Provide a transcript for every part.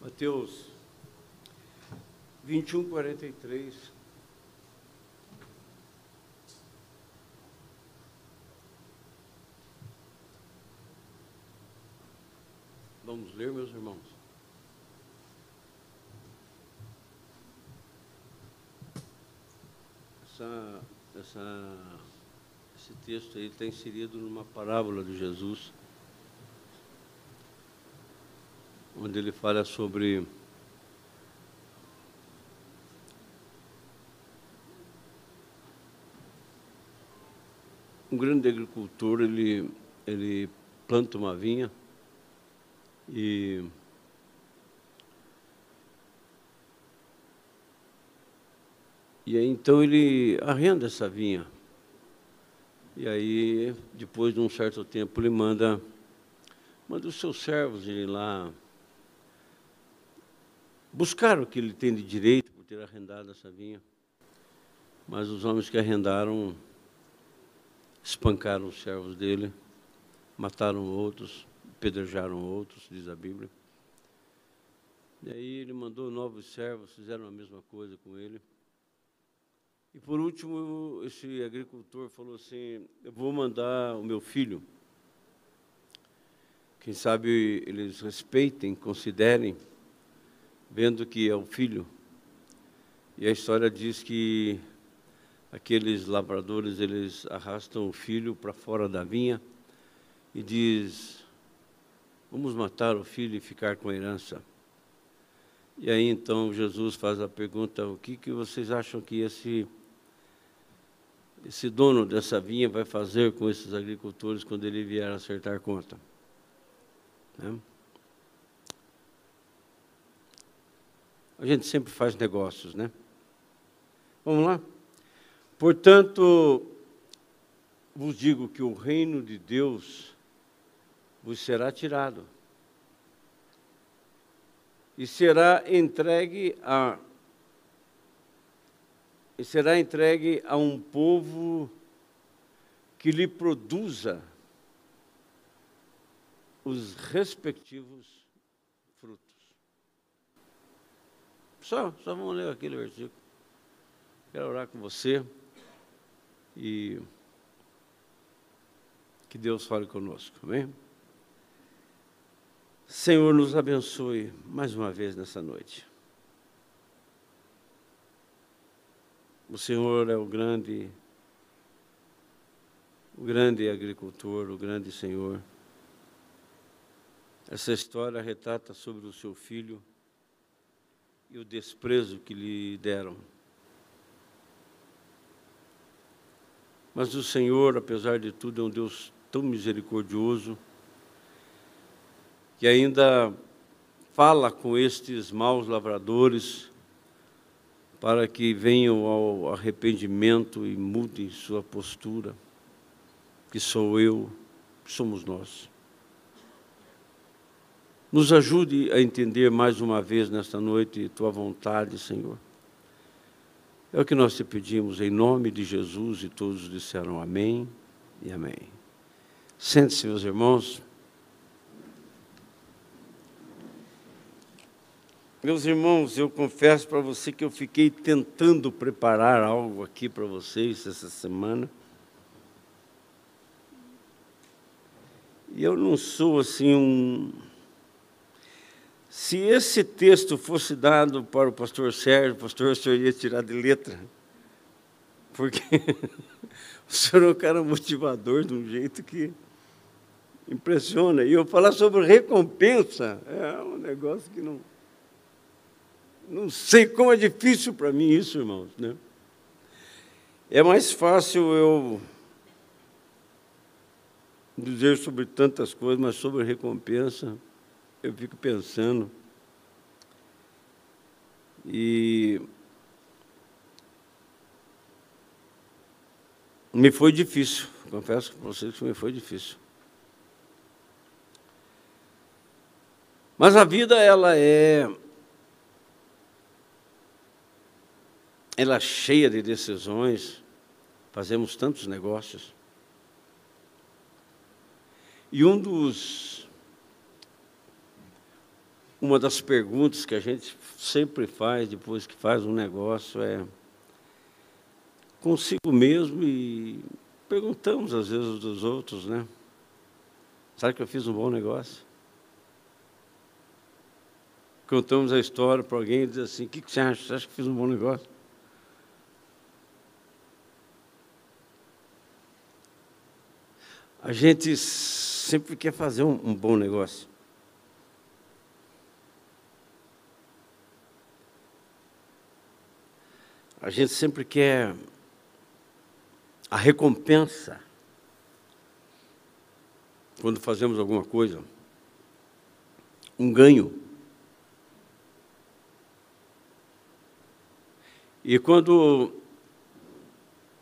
Mateus 21, 43. Vamos ler, meus irmãos. Essa, essa, esse texto aí está inserido numa parábola de Jesus. Onde ele fala sobre um grande agricultor, ele, ele planta uma vinha e E aí, então ele arrenda essa vinha. E aí, depois de um certo tempo, ele manda, manda os seus servos irem lá buscar o que ele tem de direito por ter arrendado essa vinha. Mas os homens que arrendaram espancaram os servos dele, mataram outros, pedrejaram outros, diz a Bíblia. E aí ele mandou novos servos, fizeram a mesma coisa com ele. E por último, esse agricultor falou assim: Eu vou mandar o meu filho. Quem sabe eles respeitem, considerem vendo que é o filho. E a história diz que aqueles lavradores eles arrastam o filho para fora da vinha e diz: Vamos matar o filho e ficar com a herança. E aí então Jesus faz a pergunta: O que, que vocês acham que esse esse dono dessa vinha vai fazer com esses agricultores quando ele vier acertar conta? Né? A gente sempre faz negócios, né? Vamos lá? Portanto, vos digo que o reino de Deus vos será tirado e será entregue a e será entregue a um povo que lhe produza os respectivos Só, só vamos ler aquele versículo. Quero orar com você e que Deus fale conosco, amém? Senhor, nos abençoe mais uma vez nessa noite. O Senhor é o grande, o grande agricultor, o grande Senhor. Essa história retrata sobre o seu filho e o desprezo que lhe deram. Mas o Senhor, apesar de tudo, é um Deus tão misericordioso que ainda fala com estes maus lavradores para que venham ao arrependimento e mudem sua postura, que sou eu, somos nós. Nos ajude a entender mais uma vez nesta noite tua vontade, Senhor. É o que nós te pedimos em nome de Jesus e todos disseram amém e amém. Sente-se, meus irmãos. Meus irmãos, eu confesso para você que eu fiquei tentando preparar algo aqui para vocês essa semana. E eu não sou assim um se esse texto fosse dado para o pastor Sérgio, o pastor Sérgio ia tirar de letra. Porque o senhor é um cara motivador de um jeito que impressiona. E eu falar sobre recompensa é um negócio que não. Não sei como é difícil para mim isso, irmãos. Né? É mais fácil eu dizer sobre tantas coisas, mas sobre recompensa eu fico pensando e me foi difícil, confesso para vocês que me foi difícil. Mas a vida ela é ela é cheia de decisões, fazemos tantos negócios. E um dos uma das perguntas que a gente sempre faz depois que faz um negócio é consigo mesmo e perguntamos às vezes dos outros, né? Sabe que eu fiz um bom negócio? Contamos a história para alguém e diz assim: O que, que você acha? Você acha que fiz um bom negócio? A gente sempre quer fazer um, um bom negócio. A gente sempre quer a recompensa quando fazemos alguma coisa, um ganho. E quando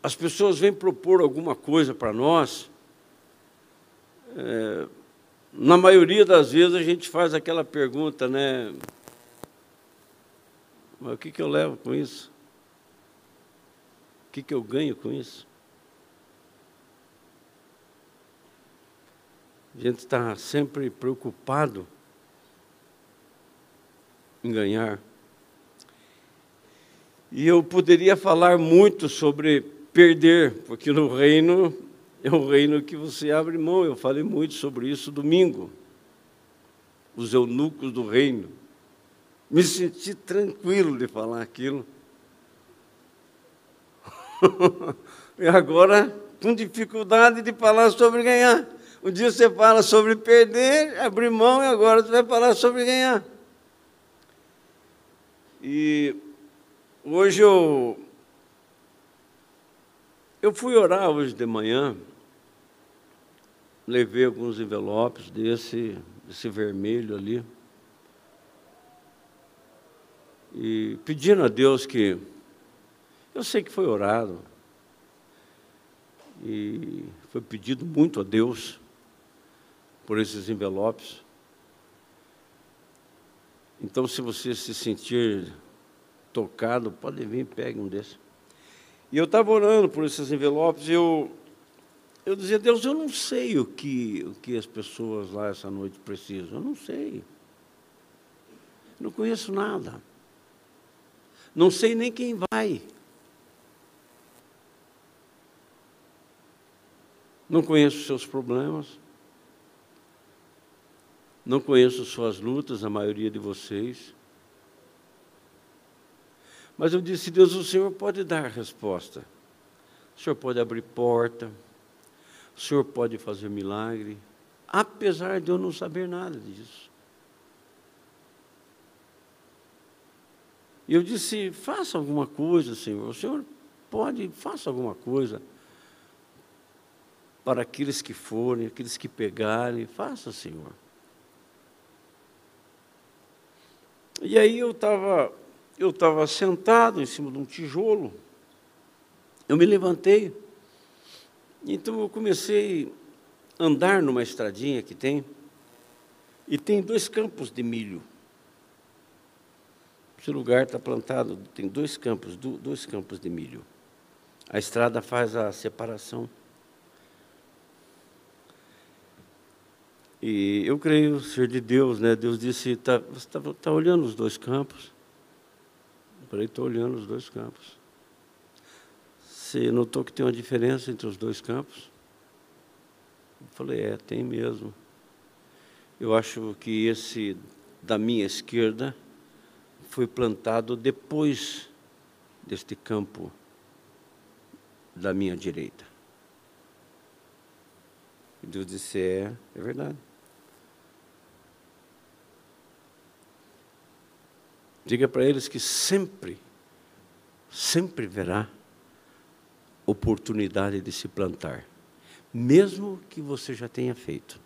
as pessoas vêm propor alguma coisa para nós, é, na maioria das vezes a gente faz aquela pergunta, né? Mas o que, que eu levo com isso? O que, que eu ganho com isso? A gente está sempre preocupado em ganhar. E eu poderia falar muito sobre perder, porque no reino é um reino que você abre mão. Eu falei muito sobre isso domingo. Os eunucos do reino. Me senti tranquilo de falar aquilo. e agora, com dificuldade de falar sobre ganhar. Um dia você fala sobre perder, abrir mão, e agora você vai falar sobre ganhar. E hoje eu, eu fui orar hoje de manhã, levei alguns envelopes desse, desse vermelho ali, e pedindo a Deus que, eu sei que foi orado, e foi pedido muito a Deus por esses envelopes. Então, se você se sentir tocado, pode vir e pegue um desses. E eu estava orando por esses envelopes e eu, eu dizia, Deus, eu não sei o que, o que as pessoas lá essa noite precisam, eu não sei. Não conheço nada. Não sei nem quem vai. Não conheço seus problemas. Não conheço suas lutas, a maioria de vocês. Mas eu disse, Deus, o Senhor pode dar resposta. O Senhor pode abrir porta. O Senhor pode fazer milagre. Apesar de eu não saber nada disso. E eu disse, faça alguma coisa, Senhor. O Senhor pode, faça alguma coisa para aqueles que forem, aqueles que pegarem. Faça, Senhor. E aí eu estava eu estava sentado em cima de um tijolo, eu me levantei, então eu comecei a andar numa estradinha que tem, e tem dois campos de milho. Esse lugar está plantado, tem dois campos, dois campos de milho. A estrada faz a separação. E eu creio ser de Deus, né? Deus disse: tá, você está tá olhando os dois campos? Parei, estou olhando os dois campos. Você notou que tem uma diferença entre os dois campos? Eu falei, é, tem mesmo. Eu acho que esse da minha esquerda foi plantado depois deste campo da minha direita. E Deus disse, é, é verdade. Diga para eles que sempre, sempre verá oportunidade de se plantar, mesmo que você já tenha feito.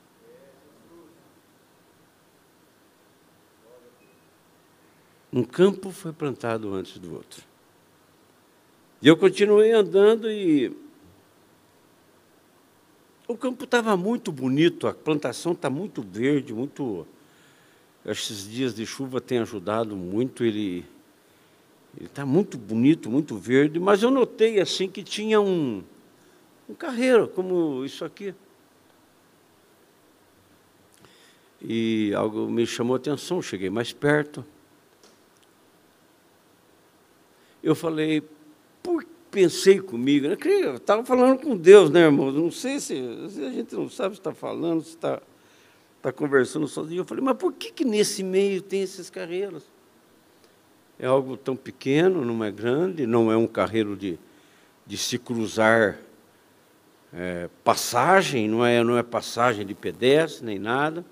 Um campo foi plantado antes do outro. E eu continuei andando e o campo estava muito bonito, a plantação está muito verde, muito esses dias de chuva têm ajudado muito, ele está muito bonito, muito verde, mas eu notei assim que tinha um, um carreiro, como isso aqui. E algo me chamou a atenção, cheguei mais perto. Eu falei, por pensei comigo, eu estava falando com Deus, né, irmão? Não sei se, se a gente não sabe se está falando, se está tá conversando sozinho. Eu falei, mas por que, que nesse meio tem esses carreiros? É algo tão pequeno, não é grande, não é um carreiro de, de se cruzar é, passagem, não é, não é passagem de pedestre nem nada.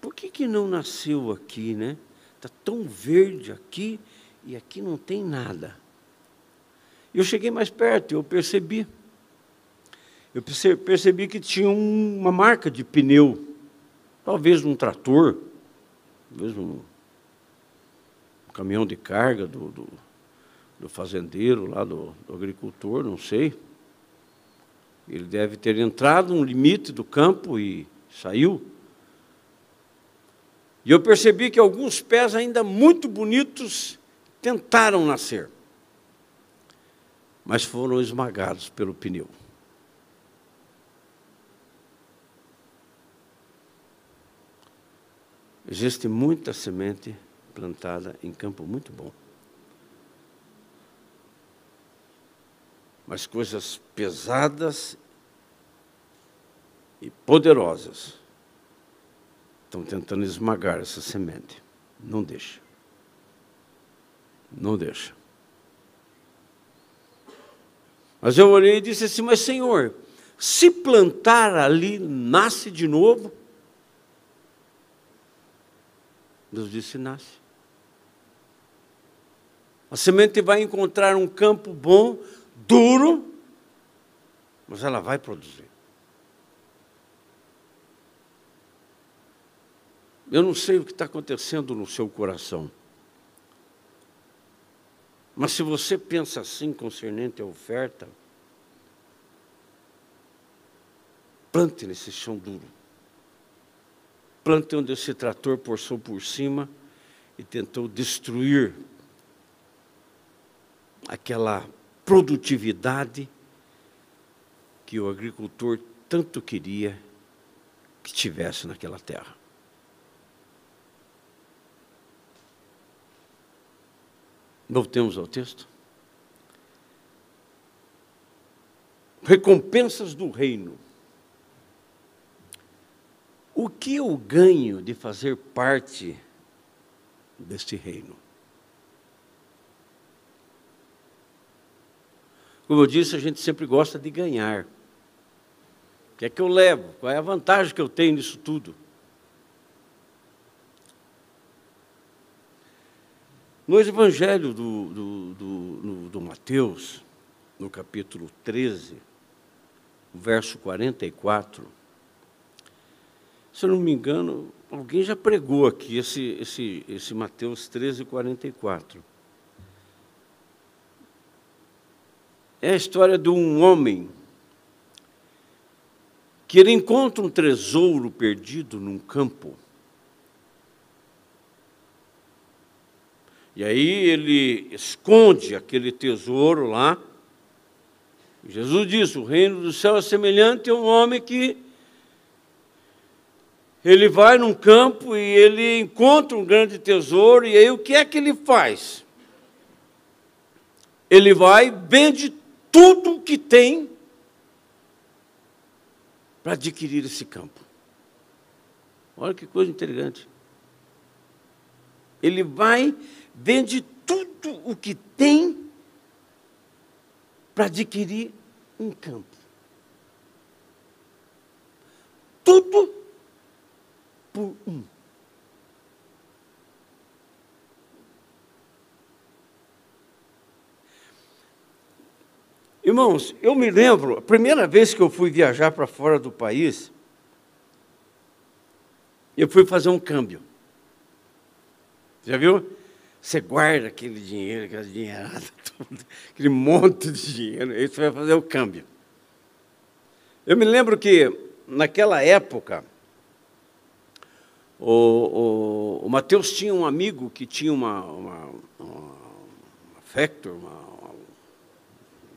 Por que, que não nasceu aqui, né? Está tão verde aqui e aqui não tem nada. Eu cheguei mais perto, eu percebi. Eu percebi que tinha uma marca de pneu, talvez um trator, talvez um, caminhão de carga do, do, do fazendeiro, lá do, do agricultor, não sei. Ele deve ter entrado no limite do campo e saiu. E eu percebi que alguns pés ainda muito bonitos tentaram nascer mas foram esmagados pelo pneu. Existe muita semente plantada em campo muito bom. Mas coisas pesadas e poderosas estão tentando esmagar essa semente. Não deixa. Não deixa. Mas eu olhei e disse assim: Mas Senhor, se plantar ali, nasce de novo? Deus disse: Nasce. A semente vai encontrar um campo bom, duro, mas ela vai produzir. Eu não sei o que está acontecendo no seu coração. Mas se você pensa assim concernente à oferta, plante nesse chão duro. Plante onde esse trator passou por cima e tentou destruir aquela produtividade que o agricultor tanto queria que tivesse naquela terra. Voltemos ao texto. Recompensas do reino. O que eu ganho de fazer parte deste reino? Como eu disse, a gente sempre gosta de ganhar. O que é que eu levo? Qual é a vantagem que eu tenho nisso tudo? No Evangelho do, do, do, do, Mateus, no capítulo 13, verso 44, se eu não me engano, alguém já pregou aqui esse, esse, esse Mateus 13, 44. É a história de um homem que ele encontra um tesouro perdido num campo. E aí ele esconde aquele tesouro lá. Jesus disse: O reino do céu é semelhante a um homem que ele vai num campo e ele encontra um grande tesouro, e aí o que é que ele faz? Ele vai, vende tudo o que tem para adquirir esse campo. Olha que coisa interessante. Ele vai vende tudo o que tem para adquirir um campo. Tudo por um. Irmãos, eu me lembro, a primeira vez que eu fui viajar para fora do país, eu fui fazer um câmbio. Já viu? Você guarda aquele dinheiro, aquela dinheirada, tudo, aquele monte de dinheiro, aí você vai fazer o câmbio. Eu me lembro que, naquela época, o, o, o Mateus tinha um amigo que tinha uma, uma, uma, uma factor, uma, uma,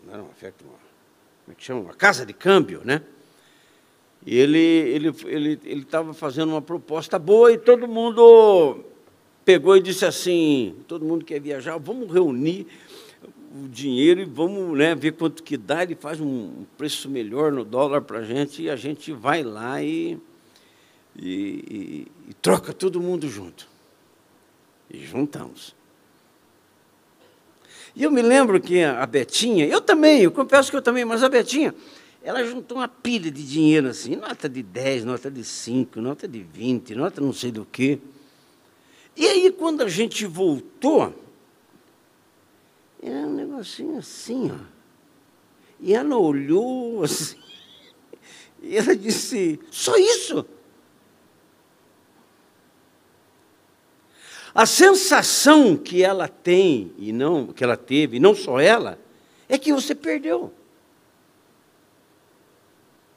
não era uma factor, uma, como é que chama? Uma casa de câmbio, né? E ele ele ele ele estava fazendo uma proposta boa e todo mundo pegou e disse assim: todo mundo quer viajar, vamos reunir o dinheiro e vamos né, ver quanto que dá. Ele faz um preço melhor no dólar para a gente e a gente vai lá e, e, e, e troca todo mundo junto. E juntamos. E eu me lembro que a Betinha, eu também, eu confesso que eu também, mas a Betinha, ela juntou uma pilha de dinheiro assim, nota de 10, nota de 5, nota de 20, nota não sei do que. E aí, quando a gente voltou, era um negocinho assim, ó. E ela olhou assim, e ela disse: Só isso? A sensação que ela tem e não que ela teve, e não só ela, é que você perdeu.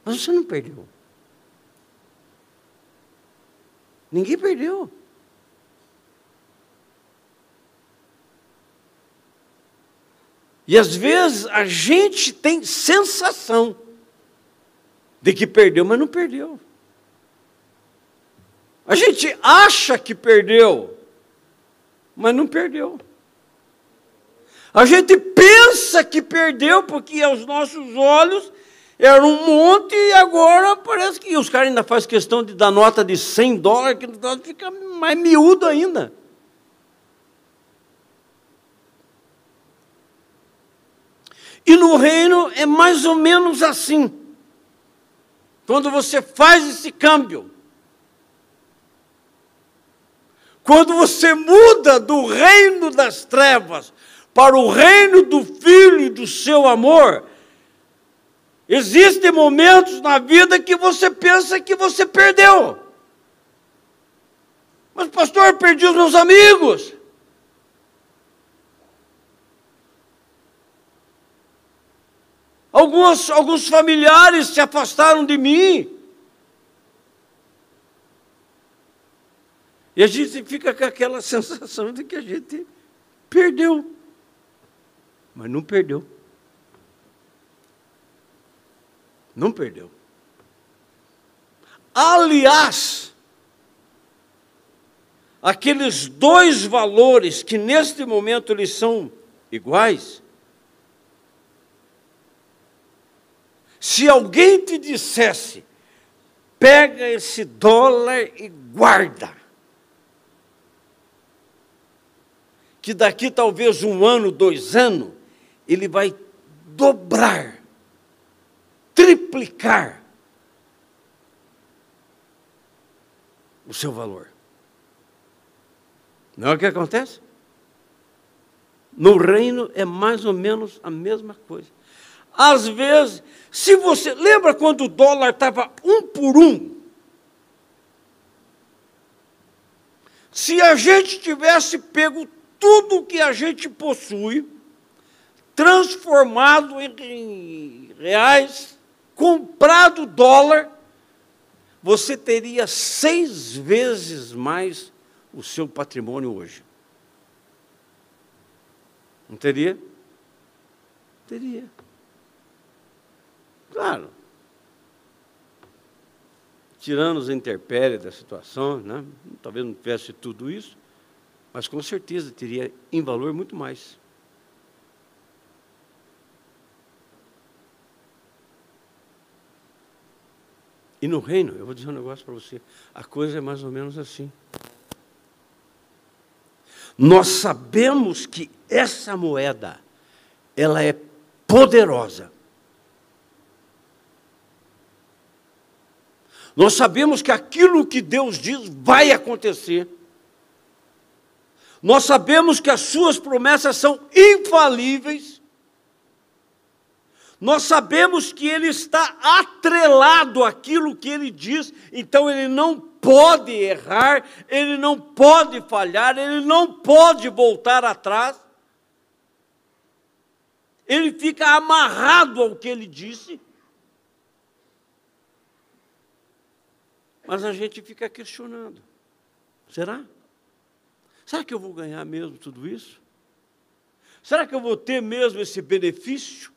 Mas você não perdeu. Ninguém perdeu. E às vezes a gente tem sensação de que perdeu, mas não perdeu. A gente acha que perdeu, mas não perdeu. A gente pensa que perdeu, porque aos nossos olhos era um monte e agora parece que os caras ainda fazem questão de dar nota de 100 dólares, que fica mais miúdo ainda. E no reino é mais ou menos assim. Quando você faz esse câmbio, quando você muda do reino das trevas para o reino do Filho e do seu amor, existem momentos na vida que você pensa que você perdeu. Mas, pastor, perdi os meus amigos. Alguns, alguns familiares se afastaram de mim. E a gente fica com aquela sensação de que a gente perdeu. Mas não perdeu. Não perdeu. Aliás, aqueles dois valores que neste momento eles são iguais, Se alguém te dissesse, pega esse dólar e guarda, que daqui talvez um ano, dois anos, ele vai dobrar, triplicar o seu valor. Não é o que acontece? No reino é mais ou menos a mesma coisa. Às vezes, se você. Lembra quando o dólar estava um por um? Se a gente tivesse pego tudo que a gente possui, transformado em reais, comprado dólar, você teria seis vezes mais o seu patrimônio hoje. Não teria? Teria. Claro. Tirando os intempéries da situação, né? talvez não tivesse tudo isso, mas com certeza teria em valor muito mais. E no reino, eu vou dizer um negócio para você, a coisa é mais ou menos assim. Nós sabemos que essa moeda, ela é poderosa. Nós sabemos que aquilo que Deus diz vai acontecer. Nós sabemos que as suas promessas são infalíveis. Nós sabemos que ele está atrelado àquilo que ele diz, então ele não pode errar, ele não pode falhar, ele não pode voltar atrás. Ele fica amarrado ao que ele disse. Mas a gente fica questionando: será? Será que eu vou ganhar mesmo tudo isso? Será que eu vou ter mesmo esse benefício?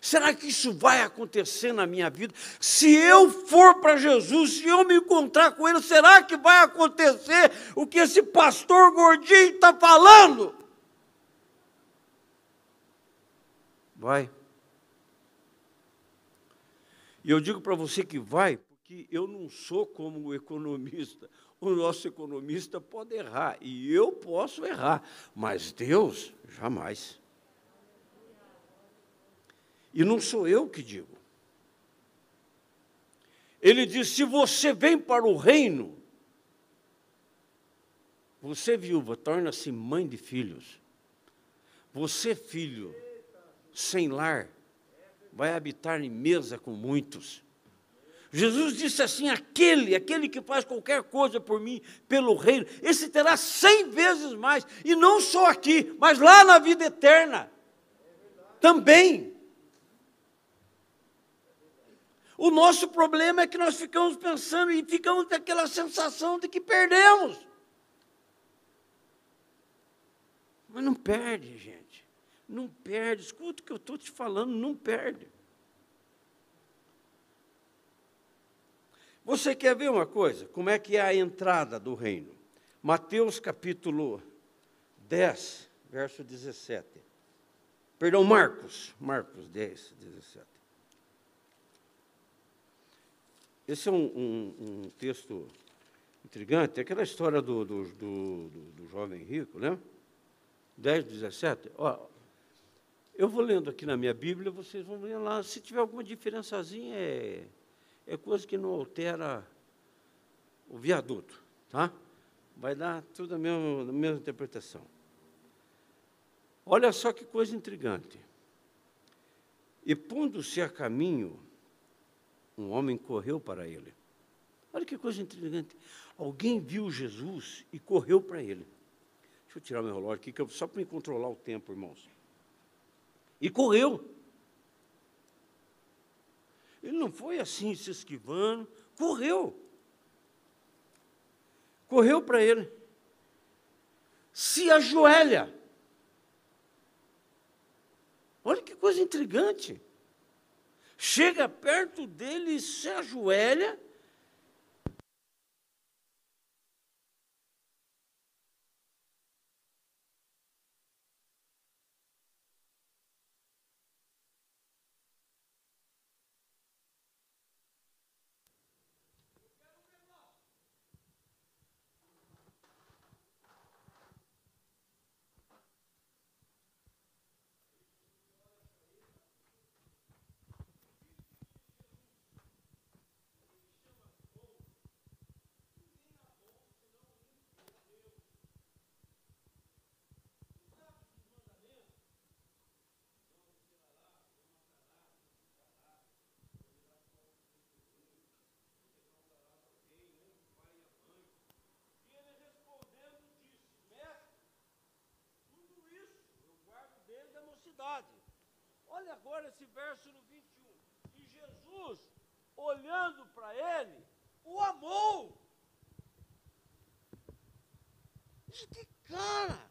Será que isso vai acontecer na minha vida? Se eu for para Jesus, se eu me encontrar com Ele, será que vai acontecer o que esse pastor gordinho está falando? Vai. E eu digo para você que vai, porque eu não sou como economista. O nosso economista pode errar, e eu posso errar, mas Deus, jamais. E não sou eu que digo. Ele diz: se você vem para o reino, você, viúva, torna-se mãe de filhos. Você, filho, sem lar, vai habitar em mesa com muitos. Jesus disse assim: aquele, aquele que faz qualquer coisa por mim, pelo reino, esse terá cem vezes mais, e não só aqui, mas lá na vida eterna. Também. O nosso problema é que nós ficamos pensando e ficamos com aquela sensação de que perdemos. Mas não perde, gente. Não perde. Escuta o que eu estou te falando, não perde. Você quer ver uma coisa? Como é que é a entrada do reino? Mateus capítulo 10, verso 17. Perdão, Marcos, Marcos 10, 17. Esse é um, um, um texto intrigante, é aquela história do, do, do, do, jovem rico, né? 10, 17. Ó, eu vou lendo aqui na minha Bíblia, vocês vão ler lá. Se tiver alguma diferençazinha, é, é coisa que não altera o viaduto, tá? Vai dar tudo a mesma, a mesma interpretação. Olha só que coisa intrigante. E pondo-se a caminho, um homem correu para ele. Olha que coisa intrigante. Alguém viu Jesus e correu para ele. Deixa eu tirar meu relógio aqui, só para me controlar o tempo, irmãos. E correu. Ele não foi assim se esquivando, correu. Correu para ele. Se ajoelha. Olha que coisa intrigante chega perto dele, se ajoelha cidade. Olha agora esse verso no 21. E Jesus, olhando para ele, o amou. Que cara!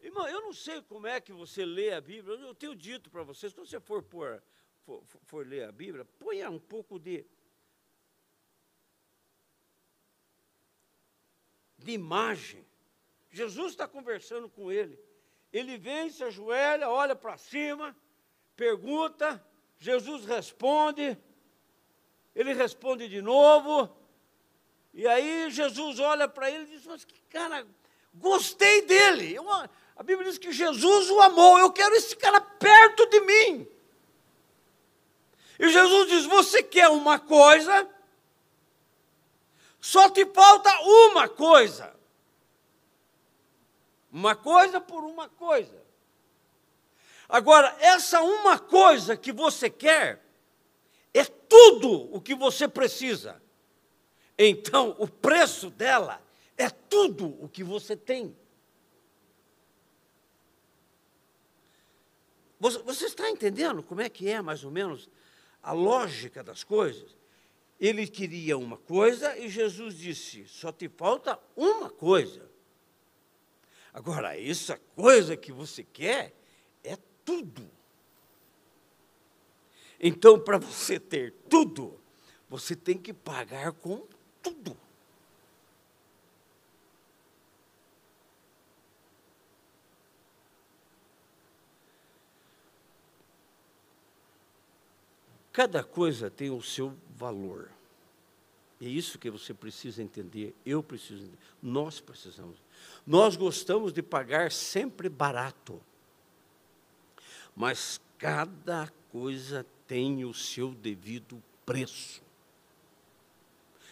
Irmão, eu não sei como é que você lê a Bíblia, eu tenho dito para vocês, quando você for, por, for, for ler a Bíblia, ponha um pouco de, de imagem. Jesus está conversando com ele. Ele vem, se ajoelha, olha para cima, pergunta, Jesus responde, ele responde de novo, e aí Jesus olha para ele e diz: Mas que cara, gostei dele. Eu, a Bíblia diz que Jesus o amou, eu quero esse cara perto de mim. E Jesus diz: Você quer uma coisa, só te falta uma coisa. Uma coisa por uma coisa. Agora, essa uma coisa que você quer é tudo o que você precisa. Então, o preço dela é tudo o que você tem. Você, você está entendendo como é que é, mais ou menos, a lógica das coisas? Ele queria uma coisa e Jesus disse: só te falta uma coisa. Agora, essa coisa que você quer é tudo. Então, para você ter tudo, você tem que pagar com tudo. Cada coisa tem o seu valor. É isso que você precisa entender, eu preciso entender, nós precisamos. Nós gostamos de pagar sempre barato, mas cada coisa tem o seu devido preço.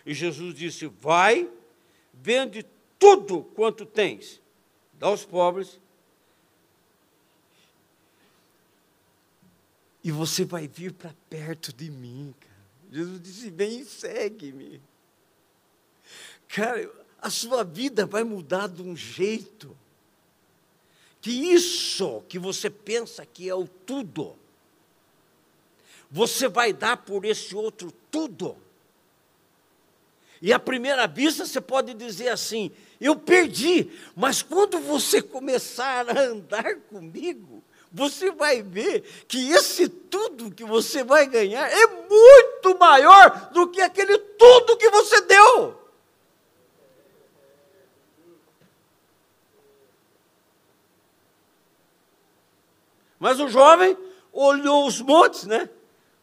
E Jesus disse: Vai, vende tudo quanto tens, dá aos pobres, e você vai vir para perto de mim, cara. Jesus disse: Vem e segue-me. Cara, a sua vida vai mudar de um jeito que isso que você pensa que é o tudo, você vai dar por esse outro tudo. E à primeira vista você pode dizer assim: eu perdi, mas quando você começar a andar comigo, você vai ver que esse tudo que você vai ganhar é muito maior do que aquele tudo que você deu. Mas o jovem olhou os montes, né?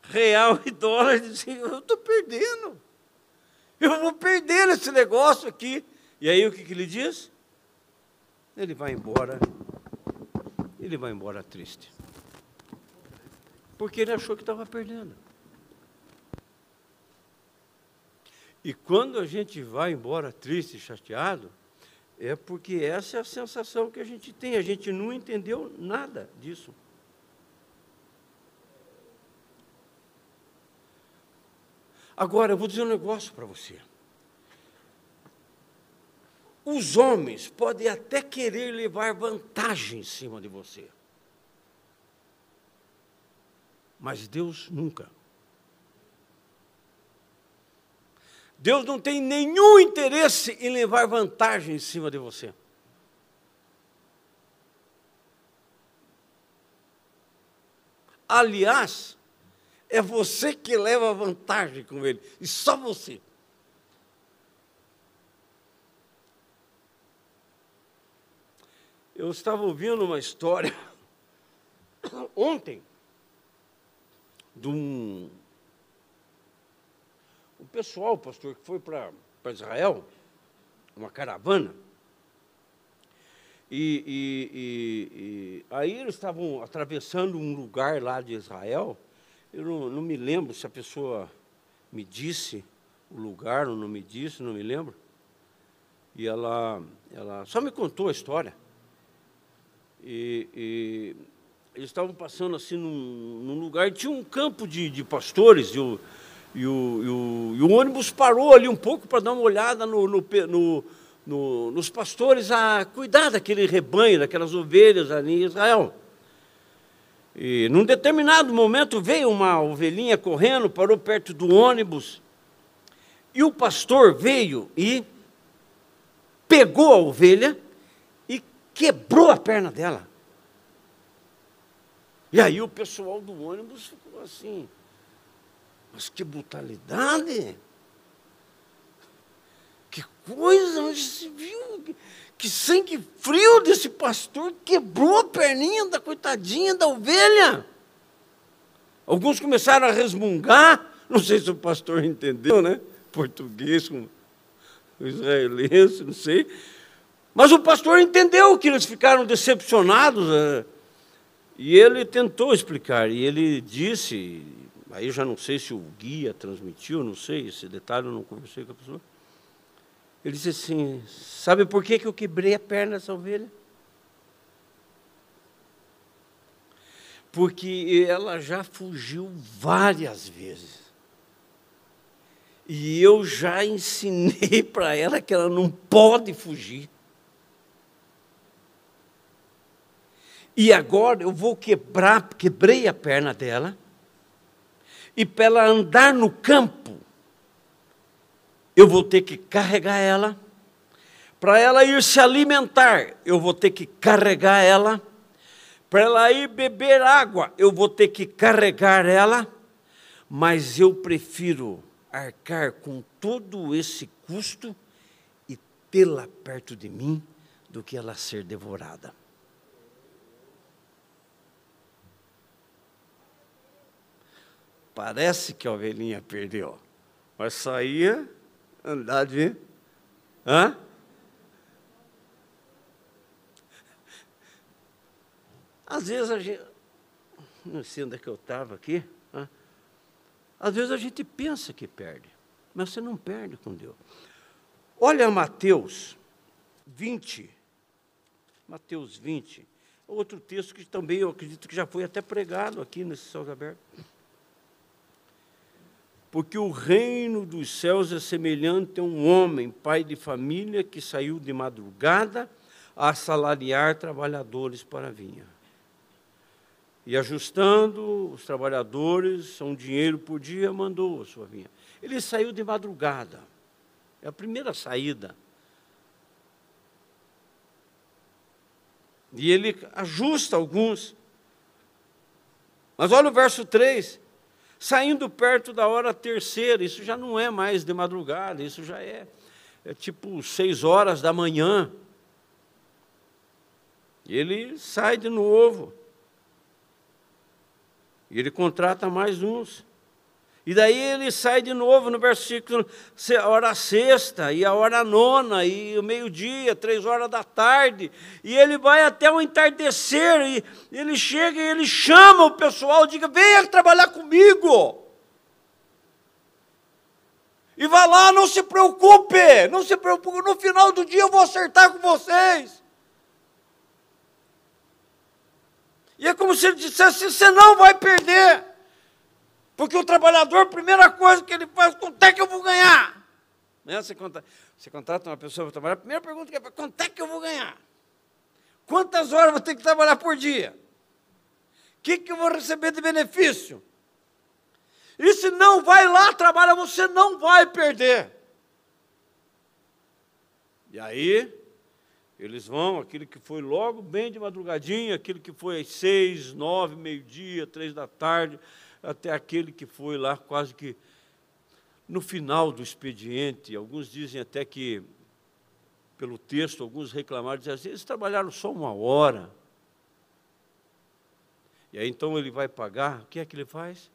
Real e dólar, e disse: Eu estou perdendo. Eu vou perder esse negócio aqui. E aí o que, que ele diz? Ele vai embora ele vai embora triste. Porque ele achou que estava perdendo. E quando a gente vai embora triste, chateado, é porque essa é a sensação que a gente tem. A gente não entendeu nada disso. Agora, eu vou dizer um negócio para você. Os homens podem até querer levar vantagem em cima de você. Mas Deus nunca. Deus não tem nenhum interesse em levar vantagem em cima de você. Aliás, é você que leva vantagem com ele, e só você. Eu estava ouvindo uma história ontem de um, um pessoal, pastor, que foi para Israel, uma caravana. E, e, e, e, aí eles estavam atravessando um lugar lá de Israel. Eu não, não, me lembro se a pessoa me disse o lugar ou não me disse, não me lembro. E ela, ela só me contou a história. E, e eles estavam passando assim num, num, lugar, tinha um campo de, de pastores, e o, e, o, e, o, e o, ônibus parou ali um pouco para dar uma olhada no, no, no, nos pastores a cuidar daquele rebanho, daquelas ovelhas ali em Israel. E num determinado momento veio uma ovelhinha correndo, parou perto do ônibus, e o pastor veio e pegou a ovelha quebrou a perna dela. E aí o pessoal do ônibus ficou assim, mas que brutalidade! Que coisa, onde se viu? Que sangue frio desse pastor quebrou a perninha da coitadinha da ovelha. Alguns começaram a resmungar, não sei se o pastor entendeu, né? Português com israelense, não sei. Mas o pastor entendeu que eles ficaram decepcionados. Né? E ele tentou explicar. E ele disse, aí já não sei se o guia transmitiu, não sei, esse detalhe eu não conversei com a pessoa. Ele disse assim: Sabe por que, que eu quebrei a perna dessa ovelha? Porque ela já fugiu várias vezes. E eu já ensinei para ela que ela não pode fugir. E agora eu vou quebrar, quebrei a perna dela, e para ela andar no campo, eu vou ter que carregar ela. Para ela ir se alimentar, eu vou ter que carregar ela. Para ela ir beber água, eu vou ter que carregar ela. mas eu prefiro arcar com todo esse custo e tê-la perto de mim do que ela ser devorada. Parece que a ovelhinha perdeu, mas saía andar de. Hã? Às vezes a gente. Não sei onde é que eu estava aqui. Hã? Às vezes a gente pensa que perde, mas você não perde com Deus. Olha Mateus 20. Mateus 20. Outro texto que também eu acredito que já foi até pregado aqui nesse céu aberto. Porque o reino dos céus é semelhante a um homem, pai de família, que saiu de madrugada a assalariar trabalhadores para a vinha. E ajustando os trabalhadores a um dinheiro por dia, mandou a sua vinha. Ele saiu de madrugada. É a primeira saída. E ele ajusta alguns. Mas olha o verso 3 saindo perto da hora terceira, isso já não é mais de madrugada, isso já é, é tipo seis horas da manhã. Ele sai de novo. E ele contrata mais uns. E daí ele sai de novo no versículo, hora sexta, e a hora nona, e o meio-dia, três horas da tarde, e ele vai até o entardecer, e ele chega e ele chama o pessoal, diga, venha trabalhar comigo. E vá lá, não se preocupe, não se preocupe, no final do dia eu vou acertar com vocês. E é como se ele dissesse, você não vai perder. Porque o trabalhador, a primeira coisa que ele faz, quanto é que eu vou ganhar? Né? Você, contrata, você contrata uma pessoa para trabalhar, a primeira pergunta que é, quanto é que eu vou ganhar? Quantas horas eu vou ter que trabalhar por dia? O que, que eu vou receber de benefício? E se não vai lá trabalhar, você não vai perder. E aí, eles vão, aquele que foi logo bem de madrugadinha, aquele que foi às seis, nove, meio-dia, três da tarde, até aquele que foi lá quase que no final do expediente. Alguns dizem até que, pelo texto, alguns reclamaram, diziam assim, eles trabalharam só uma hora. E aí então ele vai pagar, o que é que ele faz?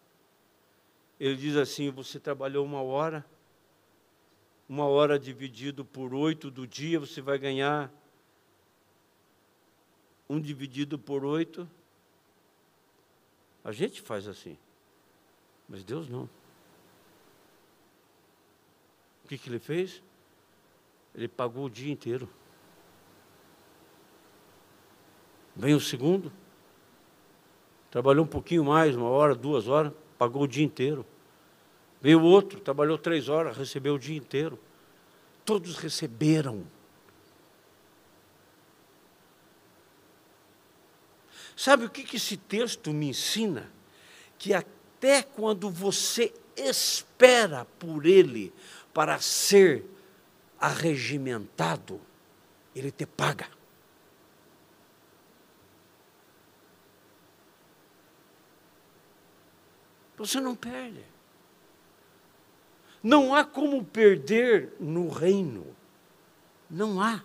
Ele diz assim: você trabalhou uma hora, uma hora dividido por oito do dia, você vai ganhar um dividido por oito. A gente faz assim. Mas Deus não. O que, que ele fez? Ele pagou o dia inteiro. Vem o segundo, trabalhou um pouquinho mais, uma hora, duas horas, pagou o dia inteiro. Veio o outro, trabalhou três horas, recebeu o dia inteiro. Todos receberam. Sabe o que, esse texto me ensina? Que a até quando você espera por ele para ser arregimentado, ele te paga. Você não perde. Não há como perder no reino. Não há.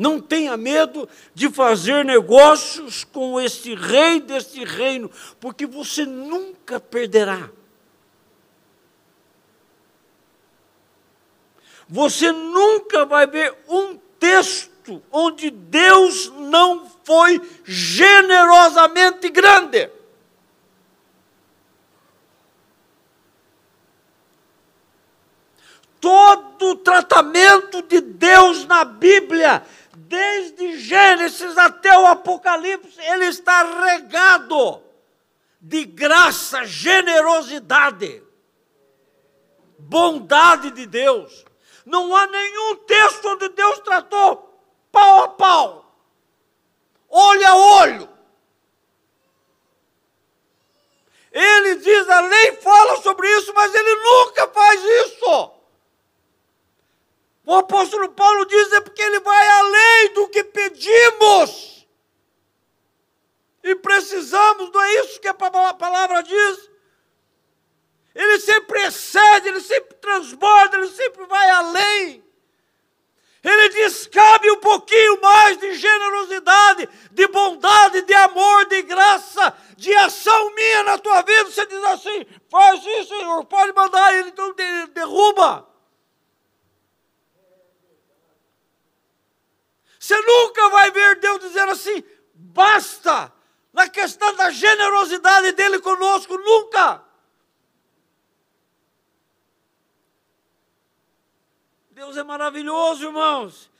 Não tenha medo de fazer negócios com este rei deste reino, porque você nunca perderá. Você nunca vai ver um texto onde Deus não foi generosamente grande. Todo o tratamento de Deus na Bíblia desde Gênesis até o Apocalipse, ele está regado de graça, generosidade, bondade de Deus. Não há nenhum texto onde Deus tratou pau a pau, olho a olho. Ele diz, a lei fala sobre isso, mas ele nunca faz isso. O apóstolo Paulo diz é porque ele vai além do que pedimos. E precisamos, não é isso que a palavra diz? Ele sempre excede, ele sempre transborda, ele sempre vai além. Ele diz: cabe um pouquinho mais de generosidade, de bondade, de amor, de graça, de ação minha na tua vida. Você diz assim: faz isso, Senhor, pode mandar ele, então derruba. Você nunca vai ver Deus dizendo assim: basta, na questão da generosidade dele conosco, nunca. Deus é maravilhoso, irmãos.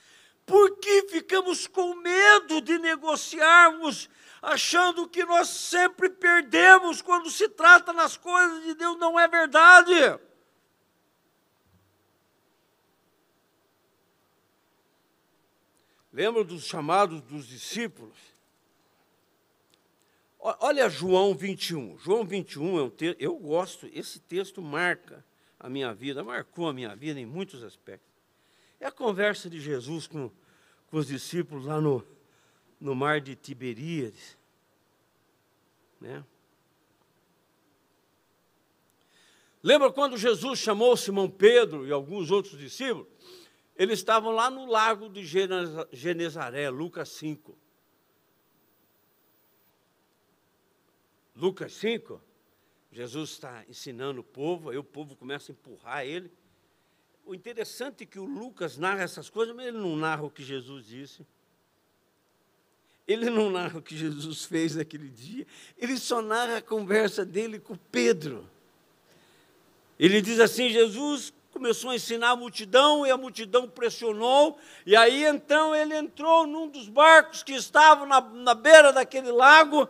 Por que ficamos com medo de negociarmos, achando que nós sempre perdemos quando se trata nas coisas de Deus? Não é verdade. Lembra dos chamados dos discípulos? Olha João 21. João 21 é um texto, eu gosto, esse texto marca a minha vida, marcou a minha vida em muitos aspectos. É a conversa de Jesus com, com os discípulos lá no, no mar de Tiberíades. Né? Lembra quando Jesus chamou Simão Pedro e alguns outros discípulos? Eles estavam lá no lago de Genezaré, Lucas 5. Lucas 5, Jesus está ensinando o povo, aí o povo começa a empurrar ele. O interessante é que o Lucas narra essas coisas, mas ele não narra o que Jesus disse. Ele não narra o que Jesus fez naquele dia. Ele só narra a conversa dele com Pedro. Ele diz assim: Jesus começou a ensinar a multidão e a multidão pressionou. E aí então ele entrou num dos barcos que estavam na, na beira daquele lago,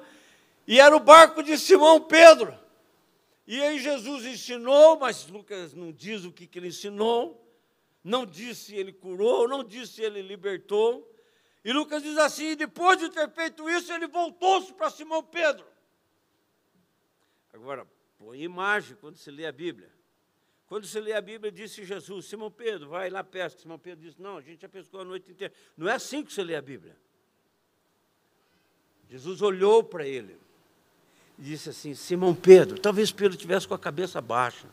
e era o barco de Simão Pedro. E aí Jesus ensinou, mas Lucas não diz o que, que ele ensinou, não disse se ele curou, não disse se ele libertou. E Lucas diz assim: depois de ter feito isso, ele voltou-se para Simão Pedro. Agora, põe imagem quando você lê a Bíblia. Quando você lê a Bíblia, disse Jesus: Simão Pedro, vai lá pesca. Simão Pedro disse: Não, a gente já pescou a noite inteira. Não é assim que você lê a Bíblia. Jesus olhou para ele e disse assim: Simão Pedro, talvez Pedro tivesse com a cabeça baixa.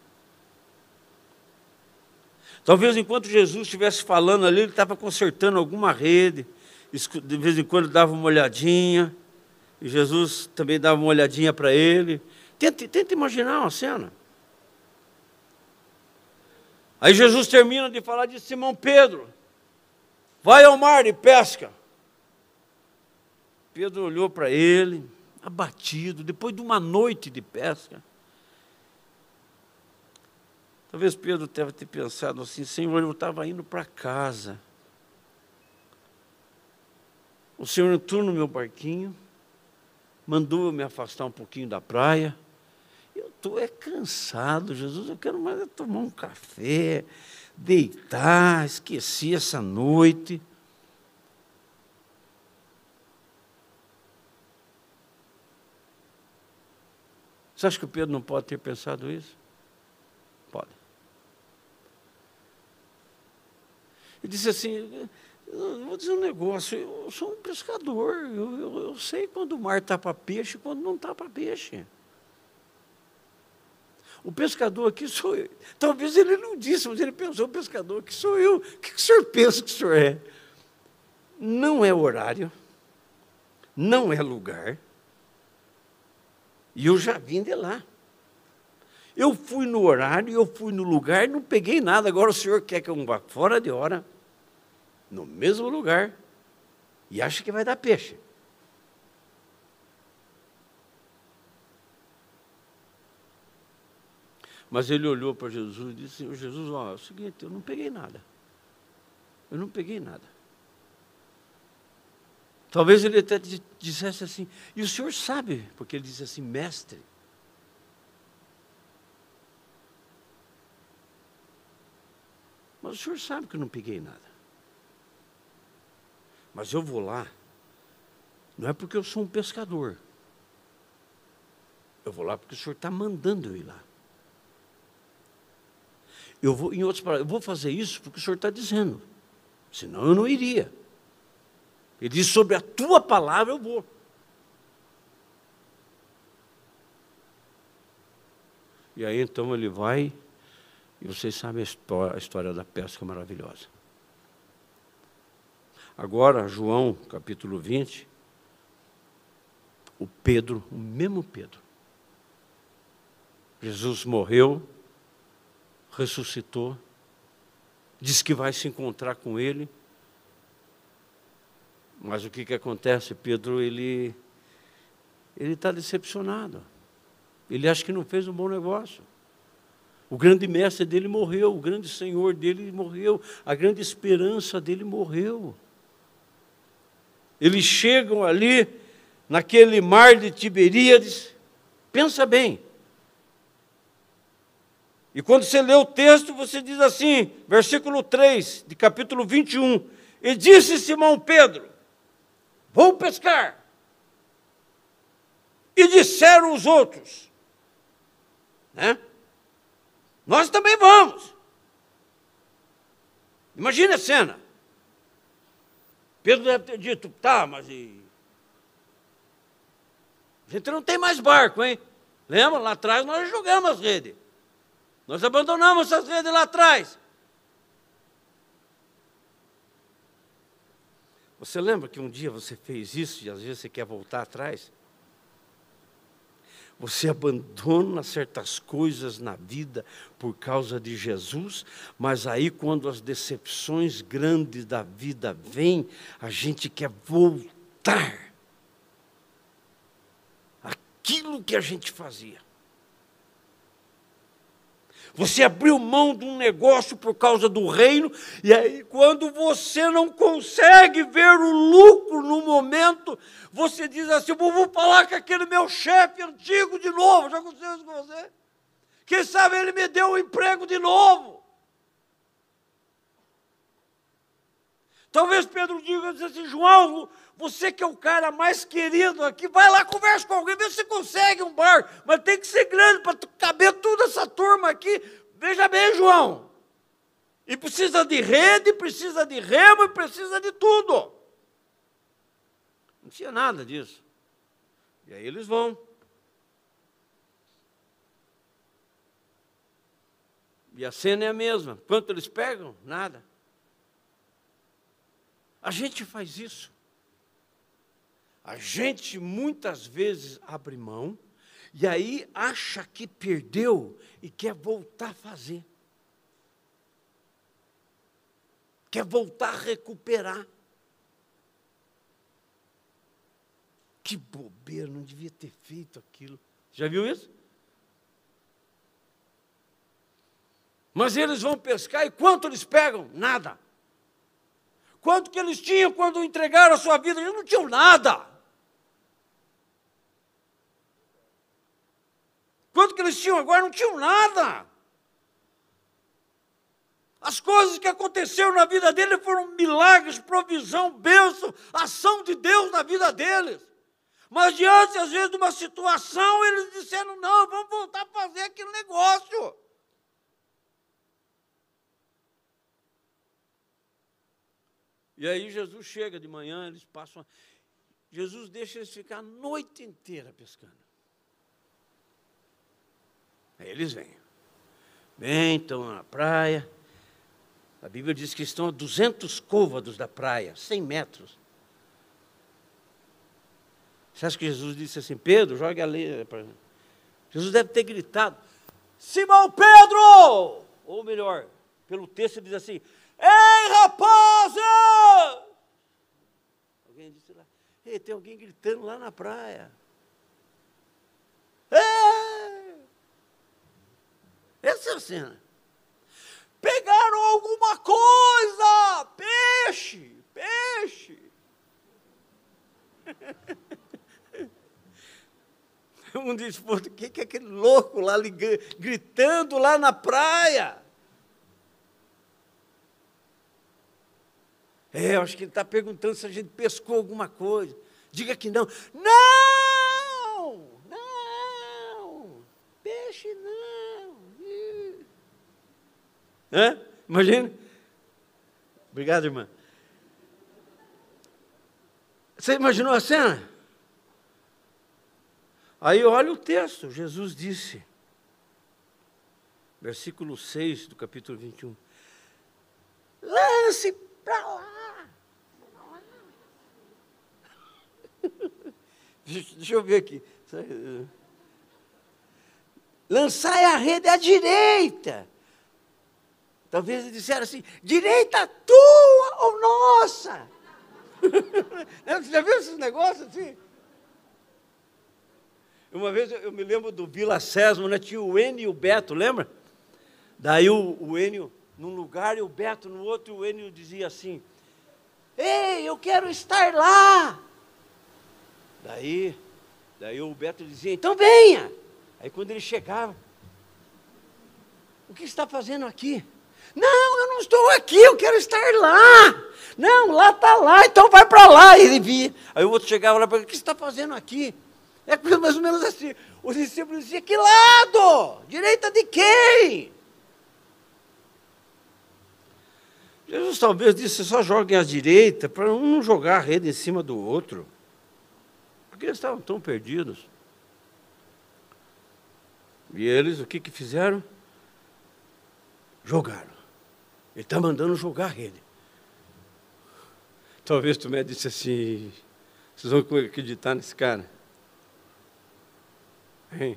Talvez enquanto Jesus estivesse falando ali, ele estava consertando alguma rede, de vez em quando dava uma olhadinha, e Jesus também dava uma olhadinha para ele. Tenta, tenta imaginar uma cena. Aí Jesus termina de falar de Simão Pedro, vai ao mar e pesca. Pedro olhou para ele, abatido, depois de uma noite de pesca. Talvez Pedro deve ter pensado assim: Senhor, eu estava indo para casa. O Senhor entrou no meu barquinho, mandou eu me afastar um pouquinho da praia. Estou é cansado, Jesus. Eu quero mais é tomar um café, deitar, esqueci essa noite. Você acha que o Pedro não pode ter pensado isso? Pode. Ele disse assim: vou dizer um negócio, eu sou um pescador, eu, eu, eu sei quando o mar está para peixe e quando não está para peixe. O pescador aqui sou eu. Talvez ele não disse, mas ele pensou, o pescador que sou eu. O que o senhor pensa que o senhor é? Não é horário, não é lugar, e eu já vim de lá. Eu fui no horário, eu fui no lugar, não peguei nada. Agora o senhor quer que eu vá fora de hora, no mesmo lugar, e acha que vai dar peixe. Mas ele olhou para Jesus e disse: Jesus, ó, é o seguinte, eu não peguei nada. Eu não peguei nada. Talvez ele até dissesse assim, e o senhor sabe, porque ele disse assim, mestre. Mas o senhor sabe que eu não peguei nada. Mas eu vou lá, não é porque eu sou um pescador. Eu vou lá porque o senhor está mandando eu ir lá. Eu vou, em outras palavras, eu vou fazer isso porque o senhor está dizendo. Senão eu não iria. Ele diz: sobre a tua palavra eu vou. E aí então ele vai, e vocês sabem a história, a história da pesca maravilhosa. Agora, João capítulo 20, o Pedro, o mesmo Pedro. Jesus morreu, ressuscitou, diz que vai se encontrar com ele. Mas o que, que acontece? Pedro, ele ele está decepcionado. Ele acha que não fez um bom negócio. O grande mestre dele morreu, o grande senhor dele morreu, a grande esperança dele morreu. Eles chegam ali, naquele mar de Tiberíades, pensa bem. E quando você lê o texto, você diz assim, versículo 3, de capítulo 21, e disse Simão Pedro: Vou pescar. E disseram os outros, né? Nós também vamos. Imagina a cena. Pedro deve ter dito, tá, mas e... A gente não tem mais barco, hein? Lembra? Lá atrás nós jogamos as redes. Nós abandonamos essas redes lá atrás. Você lembra que um dia você fez isso e às vezes você quer voltar atrás? Você abandona certas coisas na vida por causa de Jesus, mas aí, quando as decepções grandes da vida vêm, a gente quer voltar aquilo que a gente fazia. Você abriu mão de um negócio por causa do reino, e aí, quando você não consegue ver o lucro no momento, você diz assim: vou falar com aquele meu chefe antigo de novo. Já aconteceu isso com você? Quem sabe ele me deu um emprego de novo. Talvez Pedro diga assim: João, você que é o cara mais querido aqui, vai lá, conversa com alguém, vê se consegue um bar, mas tem que ser grande para caber toda essa turma aqui. Veja bem, João. E precisa de rede, precisa de remo e precisa de tudo. Não tinha nada disso. E aí eles vão. E a cena é a mesma. Quanto eles pegam? Nada. A gente faz isso. A gente muitas vezes abre mão e aí acha que perdeu e quer voltar a fazer. Quer voltar a recuperar. Que bobeira, não devia ter feito aquilo. Já viu isso? Mas eles vão pescar e quanto eles pegam? Nada. Quanto que eles tinham quando entregaram a sua vida? Eles não tinham nada. Quanto que eles tinham agora? Não tinham nada. As coisas que aconteceram na vida deles foram milagres, provisão, bênção, ação de Deus na vida deles. Mas diante, às vezes, de uma situação, eles disseram: não, vamos voltar a fazer aquele negócio. E aí Jesus chega de manhã, eles passam. Jesus deixa eles ficar a noite inteira pescando. Aí eles vêm. Vêm, estão na praia. A Bíblia diz que estão a 200 côvados da praia, 100 metros. Você acha que Jesus disse assim, Pedro, joga ali. Jesus deve ter gritado, Simão Pedro! Ou melhor, pelo texto ele diz assim, Ei, raposa! Alguém disse lá, Ei, tem alguém gritando lá na praia. Ei! Essa é a cena. Pegaram alguma coisa! Peixe! Peixe! Um diz, o que, é aquele louco lá gritando lá na praia? É, eu acho que ele está perguntando se a gente pescou alguma coisa. Diga que não. Não! Não! Peixe não! Hã? Imagina. Obrigado, irmã. Você imaginou a cena? Aí olha o texto, Jesus disse: versículo 6 do capítulo 21. Lance para lá. Deixa eu ver aqui. Lançai a rede à direita. Talvez eles disseram assim: direita tua ou nossa? Você já viu esses negócios assim? Uma vez eu me lembro do Vila Sésamo, né? tinha o Enio e o Beto, lembra? Daí o, o Enio num lugar e o Beto no outro, e o Enio dizia assim: Ei, eu quero estar lá. Daí, daí o Beto dizia: Então venha. Aí quando ele chegava, o que está fazendo aqui? Não, eu não estou aqui, eu quero estar lá. Não, lá está lá, então vai para lá. Ele via. Aí o outro chegava lá e O que está fazendo aqui? É mais ou menos assim. Os discípulos diziam: Que lado? Direita de quem? Jesus talvez disse: só joguem à direita para um jogar a rede em cima do outro. Porque eles estavam tão perdidos. E eles o que, que fizeram? Jogaram. Ele está mandando jogar a rede. Talvez tu me disse assim: vocês vão acreditar nesse cara? Hein?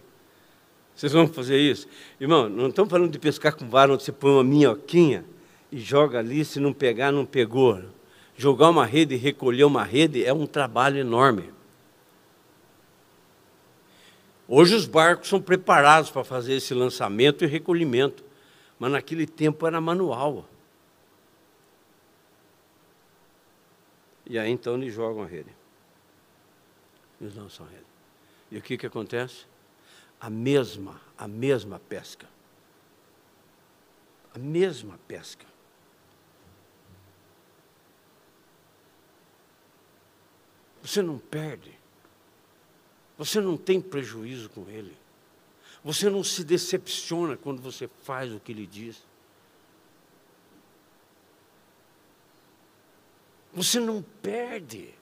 Vocês vão fazer isso? Irmão, não estamos falando de pescar com vara onde você põe uma minhoquinha e joga ali, se não pegar, não pegou. Jogar uma rede e recolher uma rede é um trabalho enorme. Hoje os barcos são preparados para fazer esse lançamento e recolhimento, mas naquele tempo era manual. E aí então eles jogam a rede. Eles lançam a rede. E o que, que acontece? A mesma, a mesma pesca. A mesma pesca. Você não perde. Você não tem prejuízo com ele. Você não se decepciona quando você faz o que ele diz. Você não perde.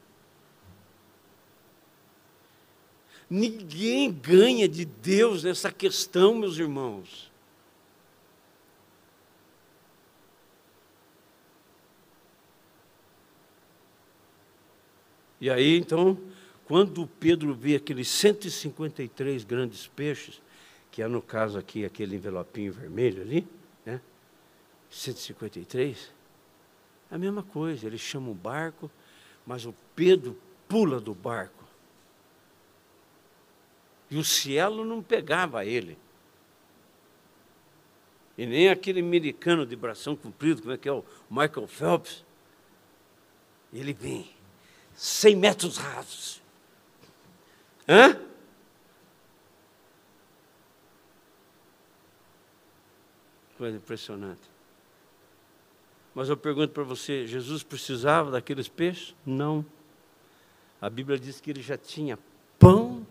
Ninguém ganha de Deus nessa questão, meus irmãos. E aí, então, quando Pedro vê aqueles 153 grandes peixes, que é no caso aqui aquele envelopinho vermelho ali, né? 153, é a mesma coisa, ele chama o barco, mas o Pedro pula do barco. E o cielo não pegava ele. E nem aquele americano de bração comprido, como é que é o Michael Phelps. Ele vem 100 metros rasos. Hã? Coisa impressionante. Mas eu pergunto para você: Jesus precisava daqueles peixes? Não. A Bíblia diz que ele já tinha pão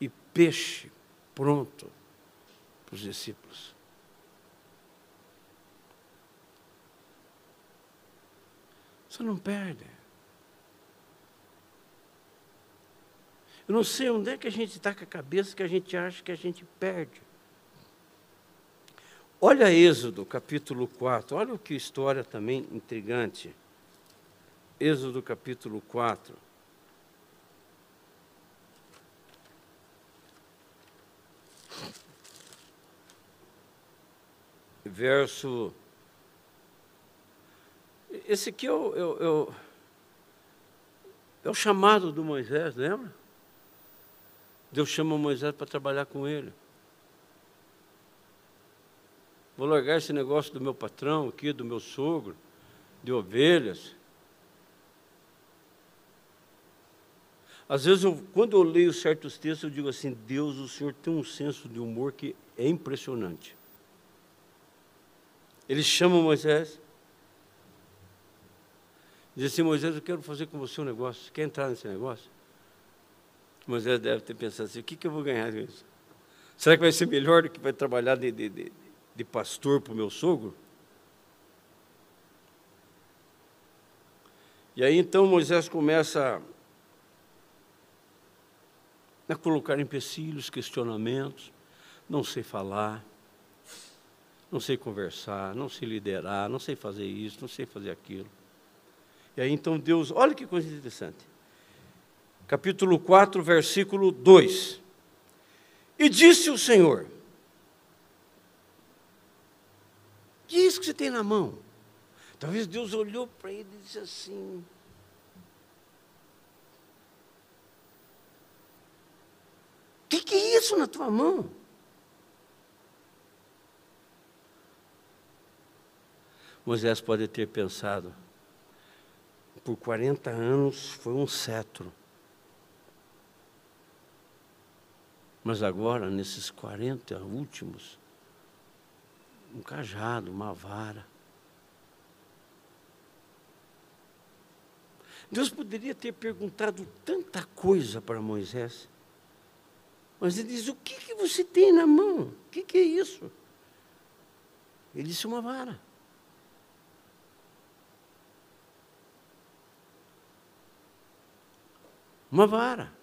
e peixe pronto para os discípulos. Você não perde. Eu não sei onde é que a gente está com a cabeça que a gente acha que a gente perde. Olha Êxodo, capítulo 4. Olha o que história também intrigante. Êxodo, capítulo 4. Verso. Esse aqui é o, é o, é o chamado do Moisés, lembra? Deus chama Moisés para trabalhar com ele. Vou largar esse negócio do meu patrão aqui, do meu sogro, de ovelhas. Às vezes, eu, quando eu leio certos textos, eu digo assim: Deus, o Senhor tem um senso de humor que é impressionante. Ele chama Moisés, diz assim: Moisés, eu quero fazer com você um negócio. Quer entrar nesse negócio? Moisés deve ter pensado assim: o que, que eu vou ganhar com isso? Será que vai ser melhor do que vai trabalhar de, de, de, de pastor para o meu sogro? E aí então Moisés começa a colocar empecilhos, questionamentos, não sei falar. não sei conversar, não sei liderar, não sei fazer isso, não sei fazer aquilo. E aí então Deus, olha que coisa interessante. Capítulo 4, versículo 2. E disse o Senhor: Que é isso que você tem na mão? Talvez Deus olhou para ele e disse assim: O que, que é isso na tua mão? Moisés pode ter pensado, por 40 anos foi um cetro. Mas agora, nesses 40 últimos, um cajado, uma vara. Deus poderia ter perguntado tanta coisa para Moisés, mas ele diz: O que, que você tem na mão? O que, que é isso? Ele disse: Uma vara. Uma vara.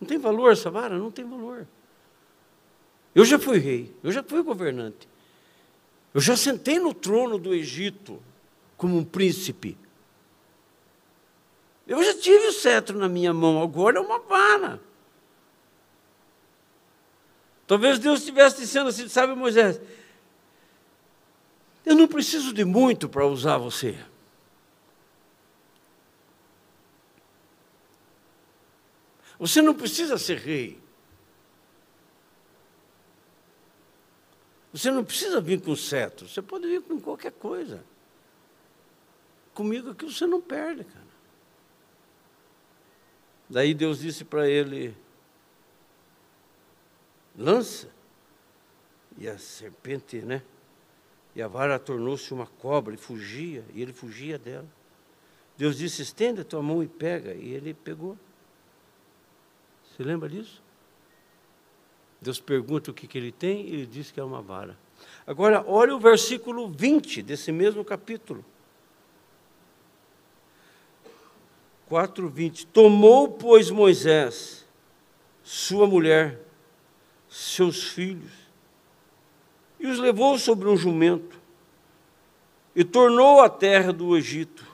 Não tem valor essa vara? Não tem valor. Eu já fui rei, eu já fui governante. Eu já sentei no trono do Egito como um príncipe. Eu já tive o cetro na minha mão, agora é uma vara. Talvez Deus estivesse dizendo assim, sabe, Moisés, eu não preciso de muito para usar você. Você não precisa ser rei. Você não precisa vir com cetro, você pode vir com qualquer coisa. Comigo aqui você não perde, cara. Daí Deus disse para ele: lança. E a serpente, né? E a vara tornou-se uma cobra e fugia, e ele fugia dela. Deus disse: estenda a tua mão e pega. E ele pegou. Você lembra disso? Deus pergunta o que, que ele tem e ele diz que é uma vara. Agora, olha o versículo 20 desse mesmo capítulo. 4:20 Tomou, pois, Moisés sua mulher, seus filhos, e os levou sobre um jumento, e tornou a terra do Egito.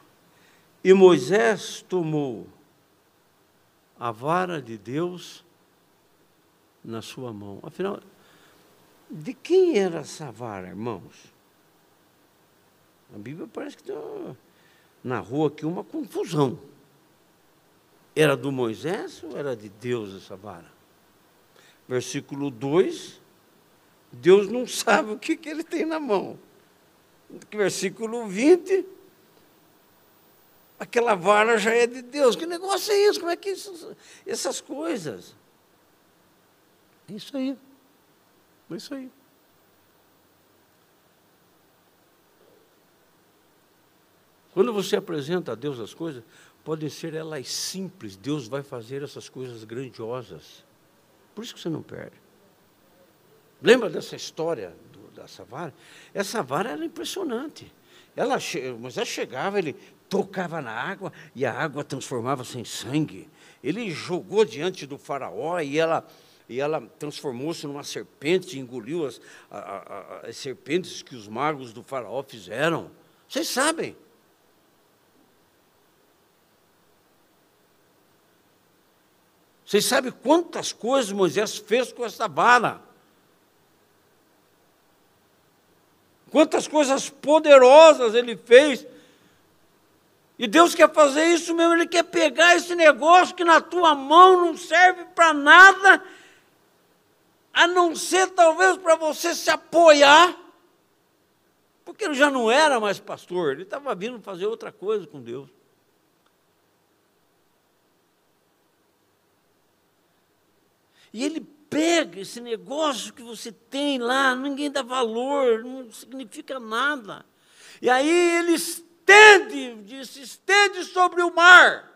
E Moisés tomou a vara de Deus na sua mão. Afinal, de quem era essa vara, irmãos? A Bíblia parece que tem uma, na rua aqui uma confusão. Era do Moisés ou era de Deus essa vara? Versículo 2, Deus não sabe o que, que ele tem na mão. Versículo 20, aquela vara já é de Deus. Que negócio é isso? Como é que isso, essas coisas? É isso aí. É isso aí. Quando você apresenta a Deus as coisas, podem ser elas simples, Deus vai fazer essas coisas grandiosas. Por isso que você não perde. Lembra dessa história do, dessa vara? Essa vara era impressionante. Ela, Moisés chegava, ele tocava na água e a água transformava-se em sangue. Ele jogou diante do faraó e ela, e ela transformou-se numa serpente, engoliu as, a, a, as serpentes que os magos do faraó fizeram. Vocês sabem. Vocês sabem quantas coisas Moisés fez com essa vara? Quantas coisas poderosas ele fez e Deus quer fazer isso mesmo, Ele quer pegar esse negócio que na tua mão não serve para nada, a não ser talvez para você se apoiar, porque ele já não era mais pastor, ele estava vindo fazer outra coisa com Deus. E ele pega esse negócio que você tem lá, ninguém dá valor, não significa nada. E aí ele estende, disse, estende sobre o mar.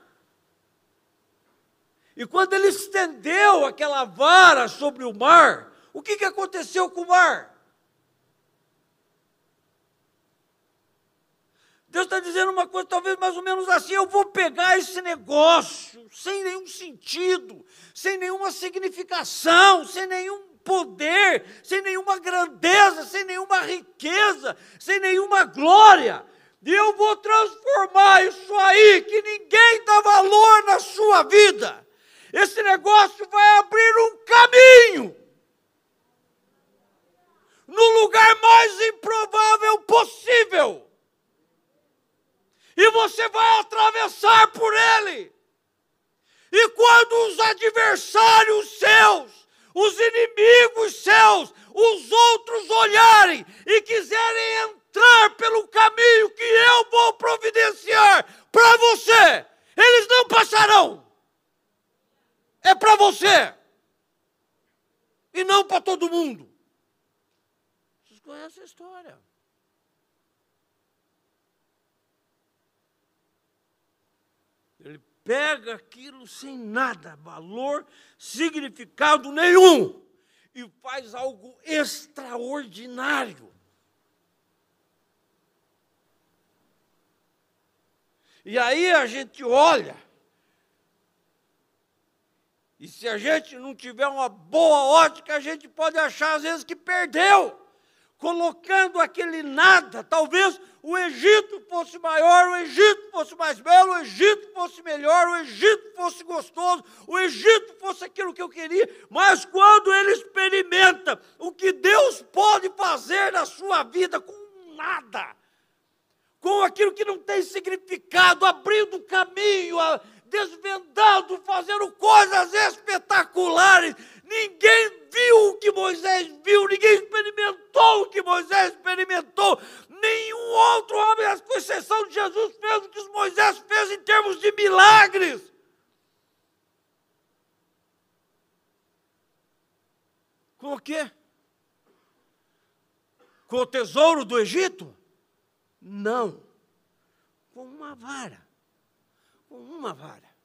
E quando ele estendeu aquela vara sobre o mar, o que, que aconteceu com o mar? Deus está dizendo uma coisa, talvez mais ou menos assim: eu vou pegar esse negócio sem nenhum sentido, sem nenhuma significação, sem nenhum poder, sem nenhuma grandeza, sem nenhuma riqueza, sem nenhuma glória. E eu vou transformar isso aí que ninguém dá valor na sua vida. Esse negócio vai abrir um caminho no lugar mais improvável possível. E você vai atravessar por ele. E quando os adversários seus, os inimigos seus, os outros olharem e quiserem entrar pelo caminho que eu vou providenciar para você, eles não passarão. É para você. E não para todo mundo. Vocês conhecem a história. Ele pega aquilo sem nada, valor, significado nenhum, e faz algo extraordinário. E aí a gente olha, e se a gente não tiver uma boa ótica, a gente pode achar às vezes que perdeu colocando aquele nada. Talvez o Egito fosse maior, o Egito fosse mais belo, o Egito fosse melhor, o Egito fosse gostoso, o Egito fosse aquilo que eu queria. Mas quando ele experimenta o que Deus pode fazer na sua vida com nada, aquilo que não tem significado, abrindo caminho, desvendando, fazendo coisas espetaculares. Ninguém viu o que Moisés viu, ninguém experimentou o que Moisés experimentou. Nenhum outro homem, com exceção de Jesus, fez o que Moisés fez em termos de milagres. Com o quê? Com o tesouro do Egito? Não. Com uma vara com uma vara.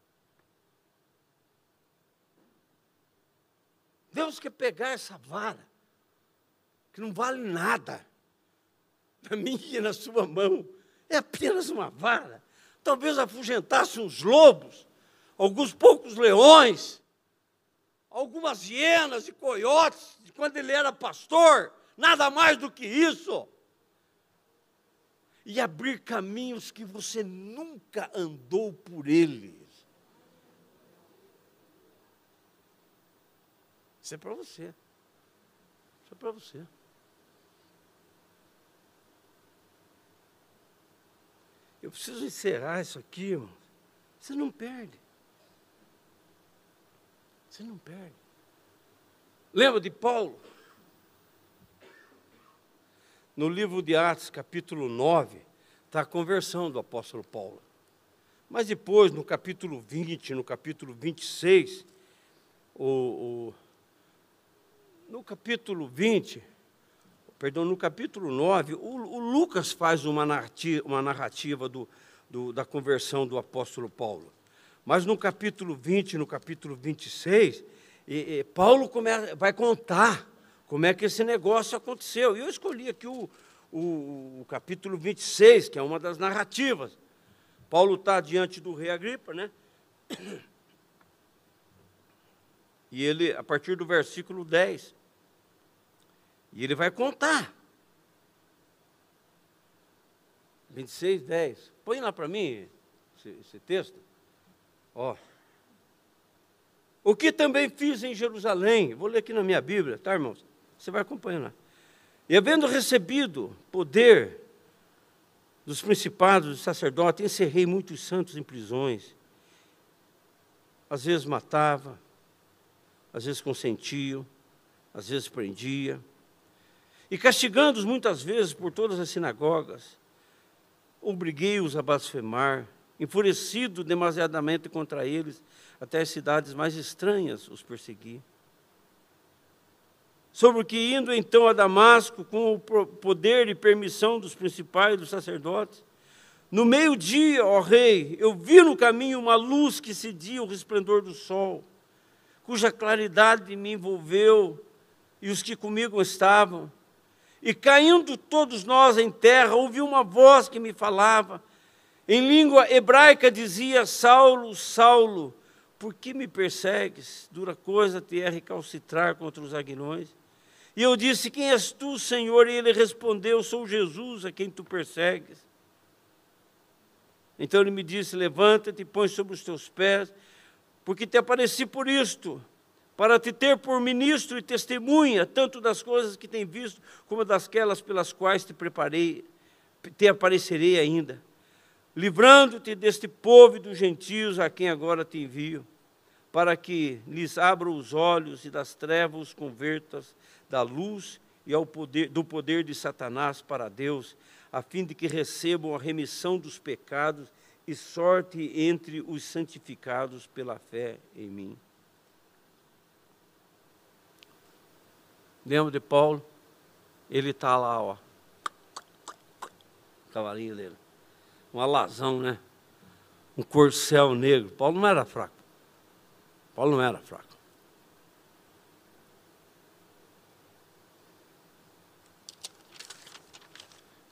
Deus quer pegar essa vara, que não vale nada, na minha e na sua mão, é apenas uma vara. Talvez afugentasse uns lobos, alguns poucos leões, algumas hienas e coiotes, de quando ele era pastor, nada mais do que isso e abrir caminhos que você nunca andou por eles. Isso é para você. Isso é para você. Eu preciso encerrar isso aqui, irmão. Você não perde. Você não perde. Lembra de Paulo? No livro de Atos, capítulo 9, está a conversão do apóstolo Paulo. Mas depois, no capítulo 20, no capítulo 26, o, o, no capítulo 20, perdão, no capítulo 9, o, o Lucas faz uma narrativa, uma narrativa do, do, da conversão do apóstolo Paulo. Mas no capítulo 20, no capítulo 26, e, e Paulo começa, vai contar como é que esse negócio aconteceu. E eu escolhi aqui o, o, o capítulo 26, que é uma das narrativas. Paulo está diante do rei Agripa, né? E ele, a partir do versículo 10, e ele vai contar. 26, 10. Põe lá para mim esse, esse texto. Ó. O que também fiz em Jerusalém, vou ler aqui na minha Bíblia, tá, irmãos? Você vai acompanhando. E havendo recebido poder dos principados, dos sacerdotes, encerrei muitos santos em prisões. Às vezes matava, às vezes consentia, às vezes prendia. E castigando-os muitas vezes por todas as sinagogas, obriguei-os a blasfemar, enfurecido demasiadamente contra eles, até as cidades mais estranhas os persegui sobre o que indo então a Damasco com o poder e permissão dos principais dos sacerdotes. No meio-dia, ó rei, eu vi no caminho uma luz que cedia o resplendor do sol, cuja claridade me envolveu e os que comigo estavam. E caindo todos nós em terra, ouvi uma voz que me falava. Em língua hebraica dizia: Saulo, Saulo, Por que me persegues? Dura coisa te é recalcitrar contra os aguilhões. E eu disse: Quem és tu, Senhor? E ele respondeu: Sou Jesus a quem tu persegues. Então ele me disse: Levanta-te e põe sobre os teus pés, porque te apareci por isto, para te ter por ministro e testemunha, tanto das coisas que tem visto, como dasquelas pelas quais te preparei, te aparecerei ainda, livrando-te deste povo e dos gentios a quem agora te envio, para que lhes abra os olhos e das trevas os convertas da luz e ao poder, do poder de Satanás para Deus, a fim de que recebam a remissão dos pecados e sorte entre os santificados pela fé em mim. Lembra de Paulo? Ele está lá, ó. Cavalinho dele. Um alazão, né? Um corcel negro. Paulo não era fraco. Paulo não era fraco.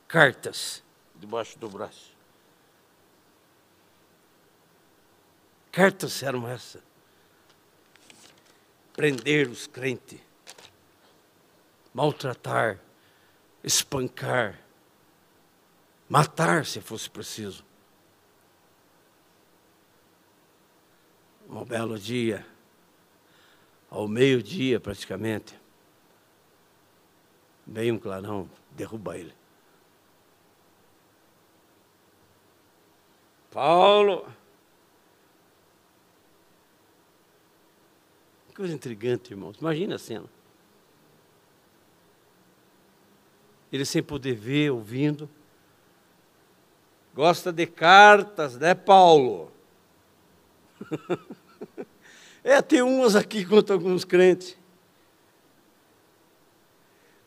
Cartas debaixo do braço. Cartas eram essas. Prender os crentes, maltratar, espancar, matar se fosse preciso. Um belo dia, ao meio-dia praticamente, veio um clarão, derruba ele. Paulo. Que coisa intrigante, irmãos. Imagina a cena. Ele sem poder ver, ouvindo. Gosta de cartas, né, Paulo? é, tem umas aqui contra alguns crentes.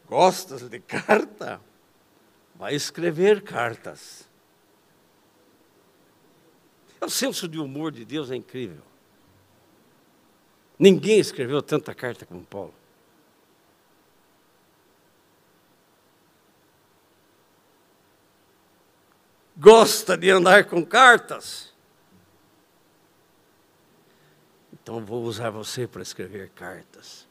Gostas de carta? Vai escrever cartas. O senso de humor de Deus é incrível. Ninguém escreveu tanta carta como Paulo. Gosta de andar com cartas? Então vou usar você para escrever cartas.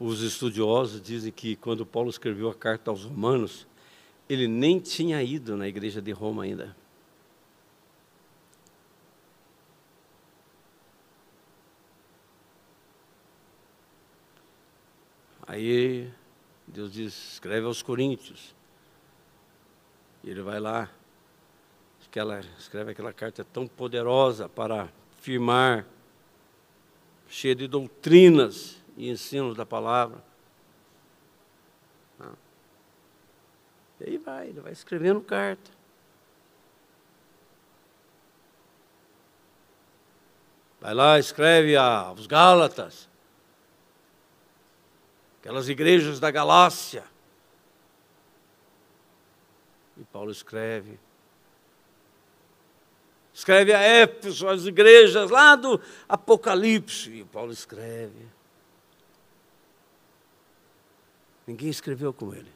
Os estudiosos dizem que quando Paulo escreveu a carta aos Romanos, ele nem tinha ido na igreja de Roma ainda. Aí Deus diz: escreve aos Coríntios. E ele vai lá, aquela, escreve aquela carta tão poderosa para firmar, cheia de doutrinas e ensinos da palavra. Ah. E aí vai, ele vai escrevendo carta. Vai lá, escreve aos Gálatas, aquelas igrejas da Galácia. E Paulo escreve. Escreve a Éfeso, as igrejas lá do Apocalipse. E Paulo escreve. Ninguém escreveu com ele.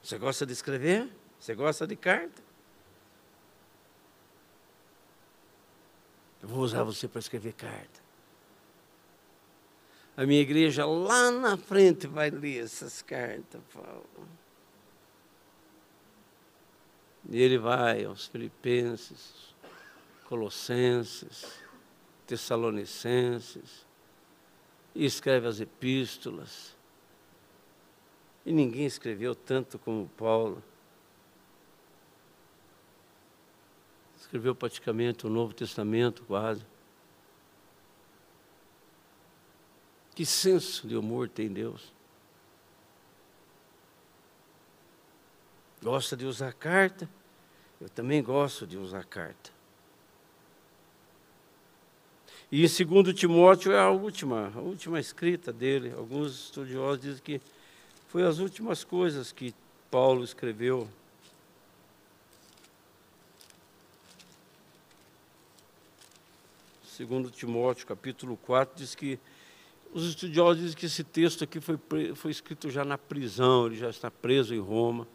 Você gosta de escrever? Você gosta de carta? Eu vou usar você para escrever carta. A minha igreja lá na frente vai ler essas cartas, Paulo. E ele vai aos Filipenses, Colossenses, Tessalonicenses, e escreve as epístolas. E ninguém escreveu tanto como Paulo. Escreveu praticamente o Novo Testamento, quase. Que senso de humor tem Deus? Gosta de usar carta? Eu também gosto de usar carta. E em 2 Timóteo é a última, a última escrita dele. Alguns estudiosos dizem que foi as últimas coisas que Paulo escreveu. Segundo Timóteo, capítulo 4, diz que Os estudiosos dizem que esse texto aqui foi, foi escrito já na prisão, ele já está preso em Roma.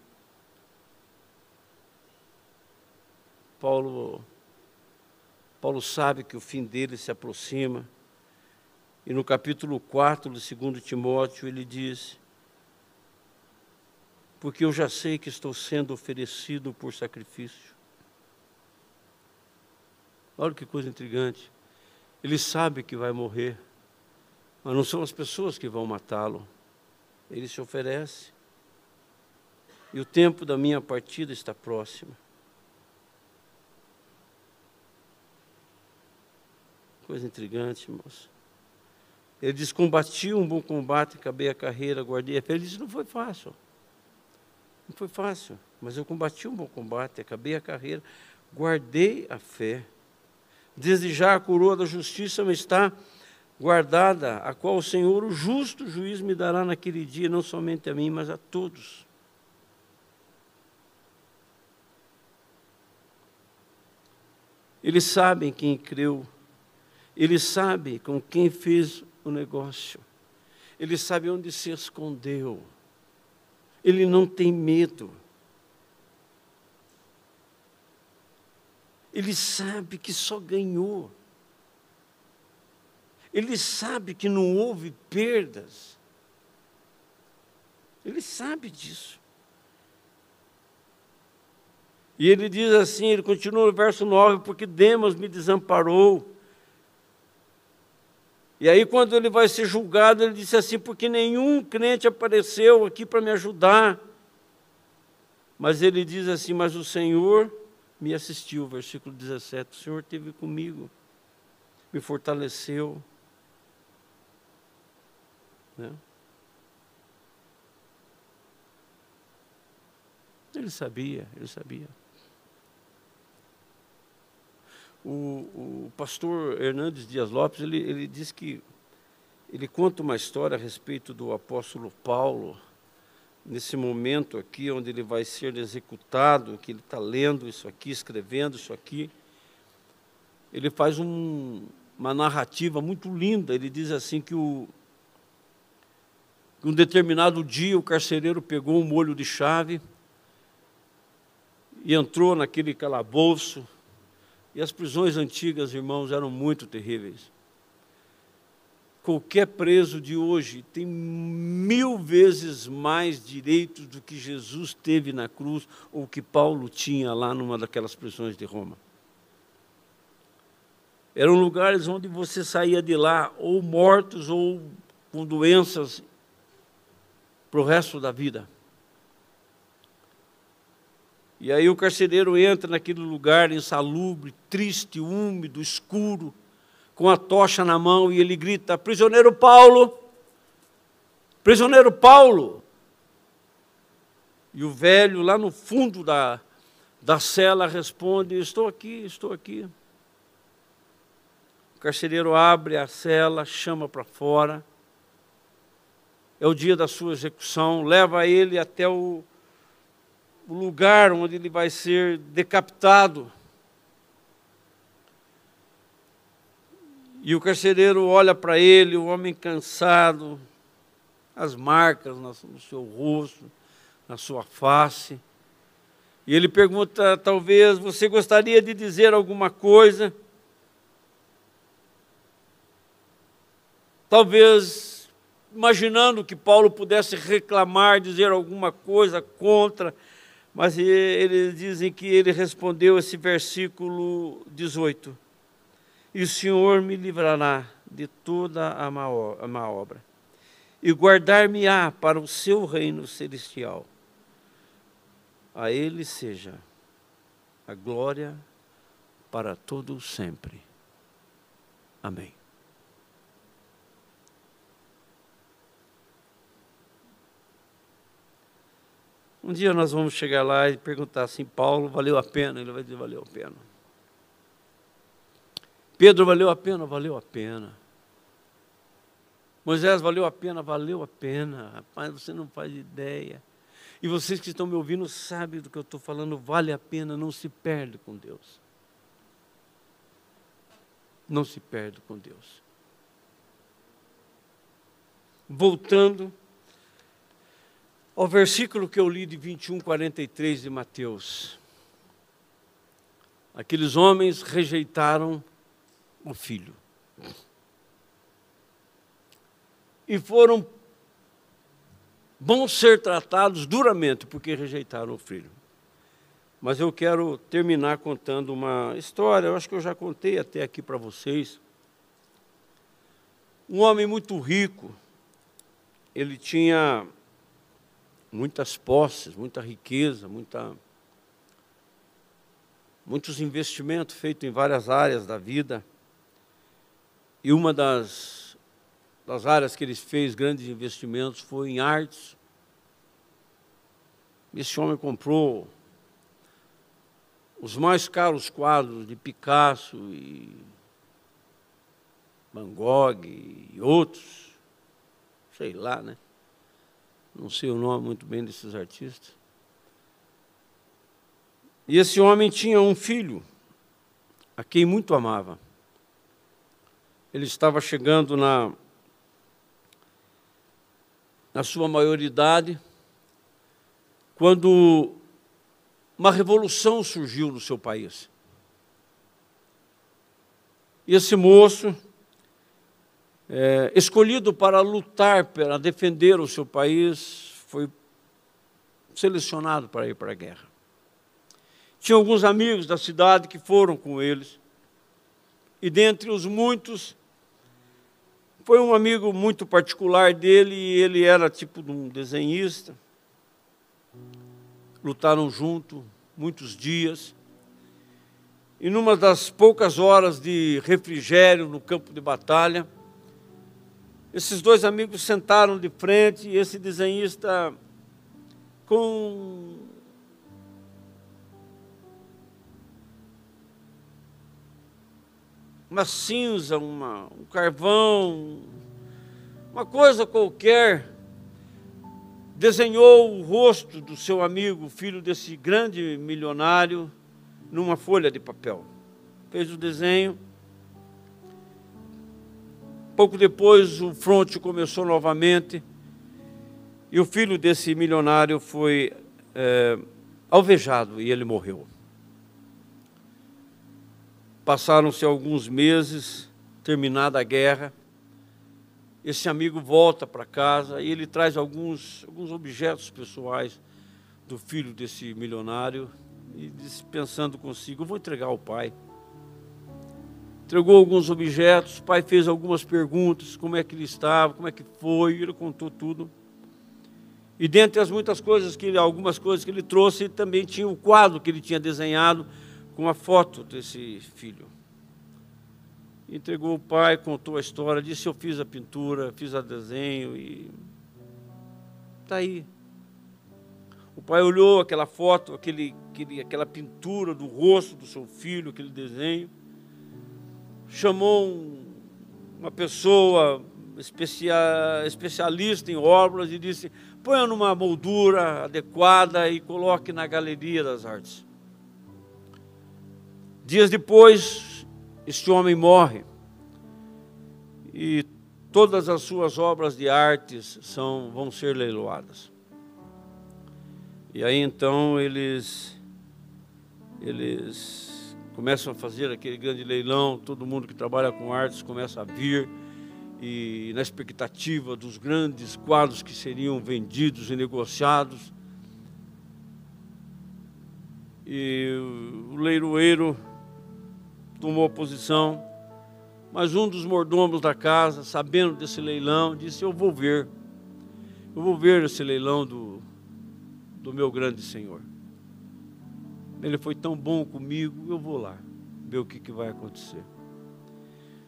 Paulo, Paulo sabe que o fim dele se aproxima. E no capítulo 4 do 2 Timóteo ele diz: Porque eu já sei que estou sendo oferecido por sacrifício. Olha que coisa intrigante. Ele sabe que vai morrer, mas não são as pessoas que vão matá-lo. Ele se oferece. E o tempo da minha partida está próximo. Coisa intrigante, irmãos. Ele diz: Combati um bom combate, acabei a carreira, guardei a fé. Ele diz: Não foi fácil. Não foi fácil, mas eu combati um bom combate, acabei a carreira, guardei a fé. Desejar a coroa da justiça me está guardada, a qual o Senhor, o justo juiz, me dará naquele dia, não somente a mim, mas a todos. Eles sabem quem creu, eles sabem com quem fez o negócio, ele sabe onde se escondeu, ele não tem medo. Ele sabe que só ganhou. Ele sabe que não houve perdas. Ele sabe disso. E ele diz assim, ele continua no verso 9, porque Demas me desamparou. E aí, quando ele vai ser julgado, ele disse assim: porque nenhum crente apareceu aqui para me ajudar. Mas ele diz assim: mas o Senhor me assistiu, versículo 17. O Senhor esteve comigo, me fortaleceu. Né? Ele sabia, ele sabia. O, o pastor Hernandes Dias Lopes, ele, ele diz que ele conta uma história a respeito do apóstolo Paulo, nesse momento aqui, onde ele vai ser executado, que ele está lendo isso aqui, escrevendo isso aqui. Ele faz um, uma narrativa muito linda. Ele diz assim que o, um determinado dia o carcereiro pegou um molho de chave e entrou naquele calabouço. E as prisões antigas, irmãos, eram muito terríveis. Qualquer preso de hoje tem mil vezes mais direitos do que Jesus teve na cruz ou que Paulo tinha lá numa daquelas prisões de Roma. Eram lugares onde você saía de lá ou mortos ou com doenças para o resto da vida. E aí o carcereiro entra naquele lugar insalubre, triste, úmido, escuro, com a tocha na mão e ele grita: Prisioneiro Paulo! Prisioneiro Paulo! E o velho, lá no fundo da, da cela, responde: Estou aqui, estou aqui. O carcereiro abre a cela, chama para fora é o dia da sua execução, leva ele até o, o lugar onde ele vai ser decapitado. E o carcereiro olha para ele, o homem cansado, as marcas no seu rosto, na sua face. E ele pergunta: talvez você gostaria de dizer alguma coisa? Talvez imaginando que Paulo pudesse reclamar, dizer alguma coisa contra, mas eles dizem que ele respondeu esse versículo 18: E o Senhor me livrará de toda a má obra, e guardar-me-á para o seu reino celestial. A Ele seja a glória para todo sempre. Amém. Um dia nós vamos chegar lá e perguntar assim: Paulo, valeu a pena? Ele vai dizer: valeu a pena. Pedro, valeu a pena? Valeu a pena. Moisés, valeu a pena? Valeu a pena. Rapaz, você não faz ideia. E vocês que estão me ouvindo sabem do que eu estou falando, vale a pena, não se perde com Deus. Não se perde com Deus. voltando ao versículo que eu li de 21, 43 de Mateus. Aqueles homens rejeitaram o filho. E foram vão ser tratados duramente porque rejeitaram o filho. Mas eu quero terminar contando uma história, eu acho que eu já contei até aqui para vocês. Um homem muito rico, ele tinha muitas posses, muita riqueza, muita, muitos investimentos feitos em várias áreas da vida. E uma das, das áreas que ele fez grandes investimentos foi em artes. Esse homem comprou os mais caros quadros de Picasso e Van Gogh e outros, sei lá, né? Não sei o nome muito bem desses artistas. E esse homem tinha um filho, a quem muito amava. Ele estava chegando na, na sua maioridade, quando uma revolução surgiu no seu país. E esse moço, é, escolhido para lutar, para defender o seu país, foi selecionado para ir para a guerra. Tinha alguns amigos da cidade que foram com eles, e dentre os muitos, foi um amigo muito particular dele, e ele era tipo de um desenhista lutaram junto muitos dias. E numa das poucas horas de refrigério no campo de batalha, esses dois amigos sentaram de frente e esse desenhista com uma cinza, uma, um carvão, uma coisa qualquer, desenhou o rosto do seu amigo, filho desse grande milionário, numa folha de papel. Fez o desenho. Pouco depois, o fronte começou novamente e o filho desse milionário foi é, alvejado e ele morreu. Passaram-se alguns meses, terminada a guerra, esse amigo volta para casa e ele traz alguns, alguns objetos pessoais do filho desse milionário e diz, pensando consigo, vou entregar ao pai. Entregou alguns objetos, o pai fez algumas perguntas, como é que ele estava, como é que foi, ele contou tudo. E dentre as muitas coisas que ele, algumas coisas que ele trouxe, também tinha o um quadro que ele tinha desenhado com a foto desse filho entregou o pai, contou a história, disse eu fiz a pintura, fiz a desenho e está aí. O pai olhou aquela foto, aquele, aquele, aquela pintura do rosto do seu filho, aquele desenho, chamou um, uma pessoa especia, especialista em obras e disse: ponha numa moldura adequada e coloque na galeria das artes. Dias depois, este homem morre e todas as suas obras de artes são, vão ser leiloadas. E aí então eles, eles começam a fazer aquele grande leilão, todo mundo que trabalha com artes começa a vir e na expectativa dos grandes quadros que seriam vendidos e negociados. E o leiloeiro tomou posição, mas um dos mordomos da casa, sabendo desse leilão, disse: Eu vou ver, eu vou ver esse leilão do, do meu grande Senhor. Ele foi tão bom comigo, eu vou lá ver o que, que vai acontecer.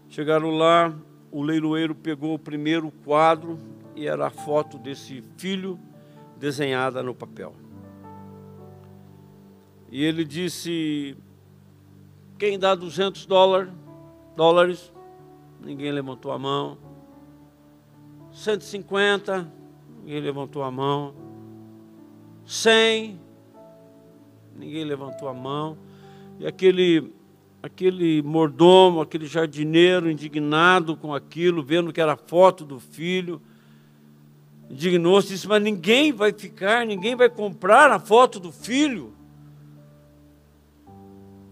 Chegaram lá, o leiloeiro pegou o primeiro quadro e era a foto desse filho desenhada no papel. E ele disse: quem dá 200 dólares? dólares? Ninguém levantou a mão. 150? Ninguém levantou a mão. 100? Ninguém levantou a mão. E aquele aquele mordomo, aquele jardineiro indignado com aquilo, vendo que era foto do filho, indignou-se, disse: Mas ninguém vai ficar, ninguém vai comprar a foto do filho.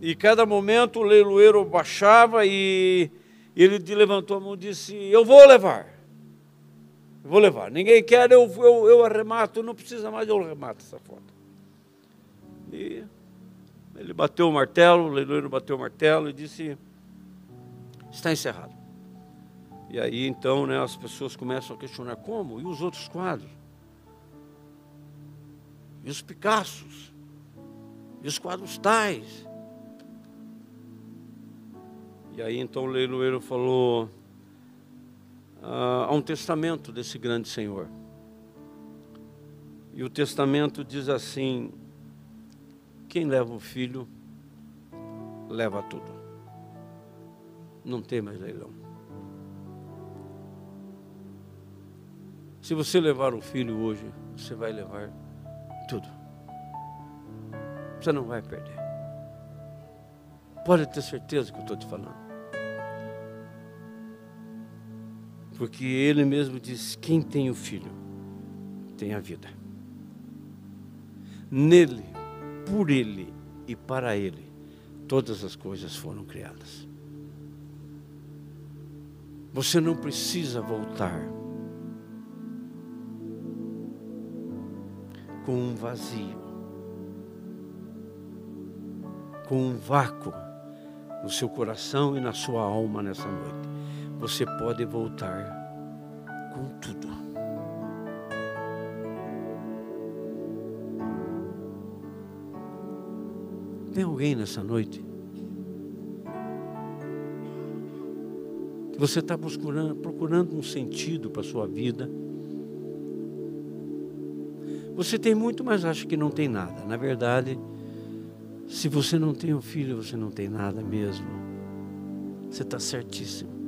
E cada momento o leiloeiro baixava e ele levantou a mão e disse: Eu vou levar. Vou levar. Ninguém quer, eu, eu, eu arremato, não precisa mais, eu arremato essa foto. E ele bateu o martelo, o leiloeiro bateu o martelo e disse: Está encerrado. E aí então né, as pessoas começam a questionar: como? E os outros quadros? E os Picassos? E os quadros tais? E aí então o leiloeiro falou: ah, há um testamento desse grande senhor. E o testamento diz assim: quem leva o filho, leva tudo. Não tem mais leilão. Se você levar o filho hoje, você vai levar tudo. Você não vai perder. Pode ter certeza que eu estou te falando. Porque ele mesmo diz: quem tem o filho, tem a vida. Nele, por ele e para ele, todas as coisas foram criadas. Você não precisa voltar com um vazio, com um vácuo no seu coração e na sua alma nessa noite você pode voltar com tudo. Tem alguém nessa noite que você está procurando, procurando um sentido para a sua vida? Você tem muito, mas acha que não tem nada. Na verdade, se você não tem um filho, você não tem nada mesmo. Você está certíssimo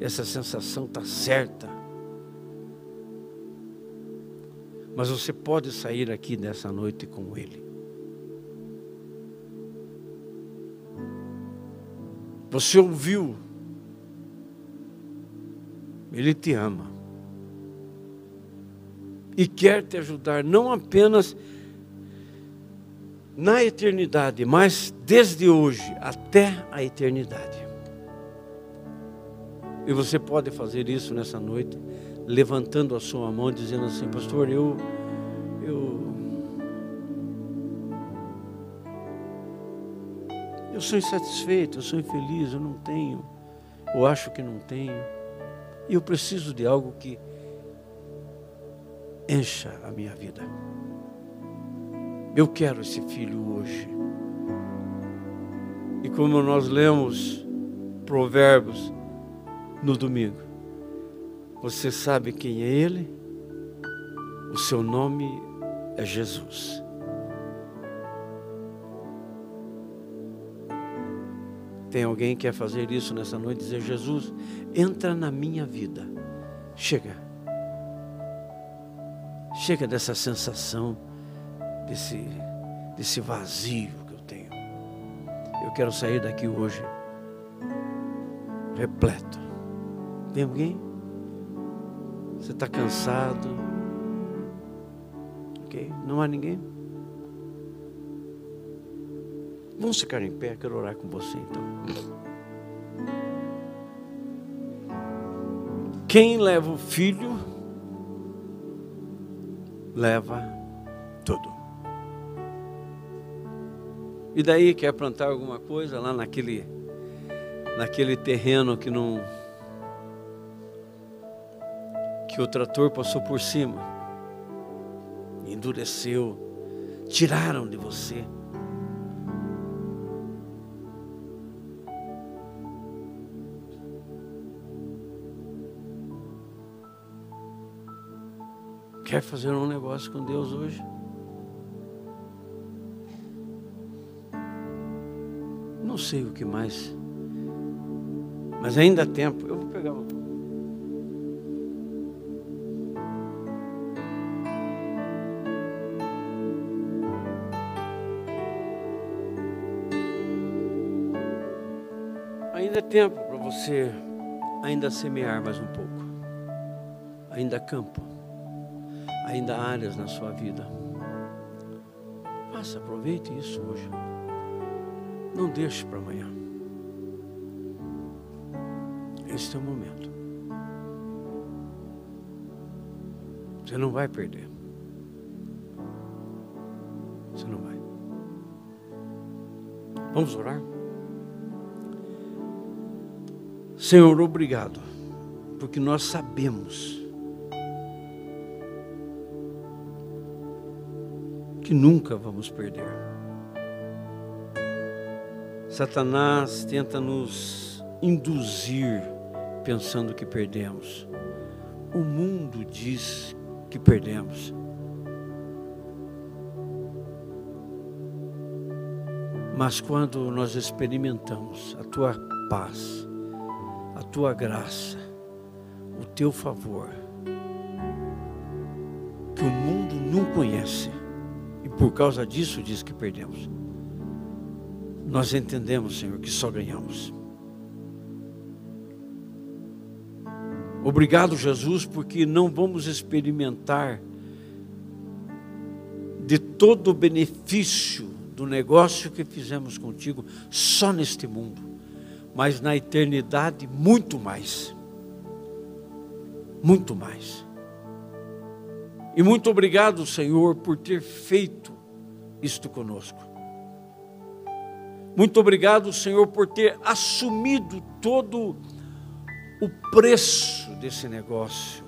essa sensação está certa. Mas você pode sair aqui nessa noite com Ele. Você ouviu, Ele te ama. E quer te ajudar, não apenas na eternidade, mas desde hoje até a eternidade. E você pode fazer isso nessa noite, levantando a sua mão, dizendo assim, pastor, eu, eu sou insatisfeito, eu sou infeliz, eu não tenho, ou acho que não tenho, e eu preciso de algo que encha a minha vida. Eu quero esse filho hoje. E como nós lemos Provérbios no domingo. Você sabe quem é Ele? O seu nome é Jesus. Tem alguém que quer fazer isso nessa noite? Dizer: Jesus, entra na minha vida. Chega. Chega dessa sensação, desse, desse vazio que eu tenho. Eu quero sair daqui hoje repleto tem alguém? Você está cansado? Ok? Não há ninguém? Vamos ficar em pé, quero orar com você então. Quem leva o filho, leva tudo. E daí quer plantar alguma coisa lá naquele, naquele terreno que não que o trator passou por cima, endureceu, tiraram de você. Quer fazer um negócio com Deus hoje? Não sei o que mais, mas ainda há tempo. Eu vou pegar uma. tempo para você ainda semear mais um pouco, ainda campo. Ainda áreas na sua vida. Faça, aproveite isso hoje. Não deixe para amanhã. Este é o momento. Você não vai perder. Você não vai. Vamos orar? Senhor, obrigado, porque nós sabemos que nunca vamos perder. Satanás tenta nos induzir pensando que perdemos. O mundo diz que perdemos. Mas quando nós experimentamos a tua paz, a tua graça, o teu favor, que o mundo não conhece, por causa disso diz que perdemos, nós entendemos, Senhor, que só ganhamos. Obrigado, Jesus, porque não vamos experimentar de todo o benefício do negócio que fizemos contigo só neste mundo, mas na eternidade muito mais. Muito mais. E muito obrigado, Senhor, por ter feito isto conosco. Muito obrigado, Senhor, por ter assumido todo o preço desse negócio.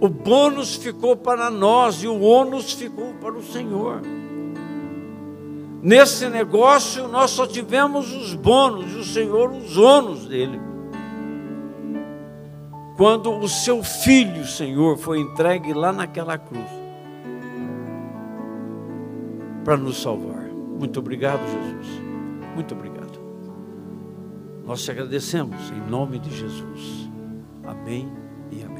O bônus ficou para nós e o ônus ficou para o Senhor. Nesse negócio nós só tivemos os bônus e o Senhor os ônus dele. Quando o seu filho, Senhor, foi entregue lá naquela cruz para nos salvar. Muito obrigado, Jesus. Muito obrigado. Nós te agradecemos em nome de Jesus. Amém e amém.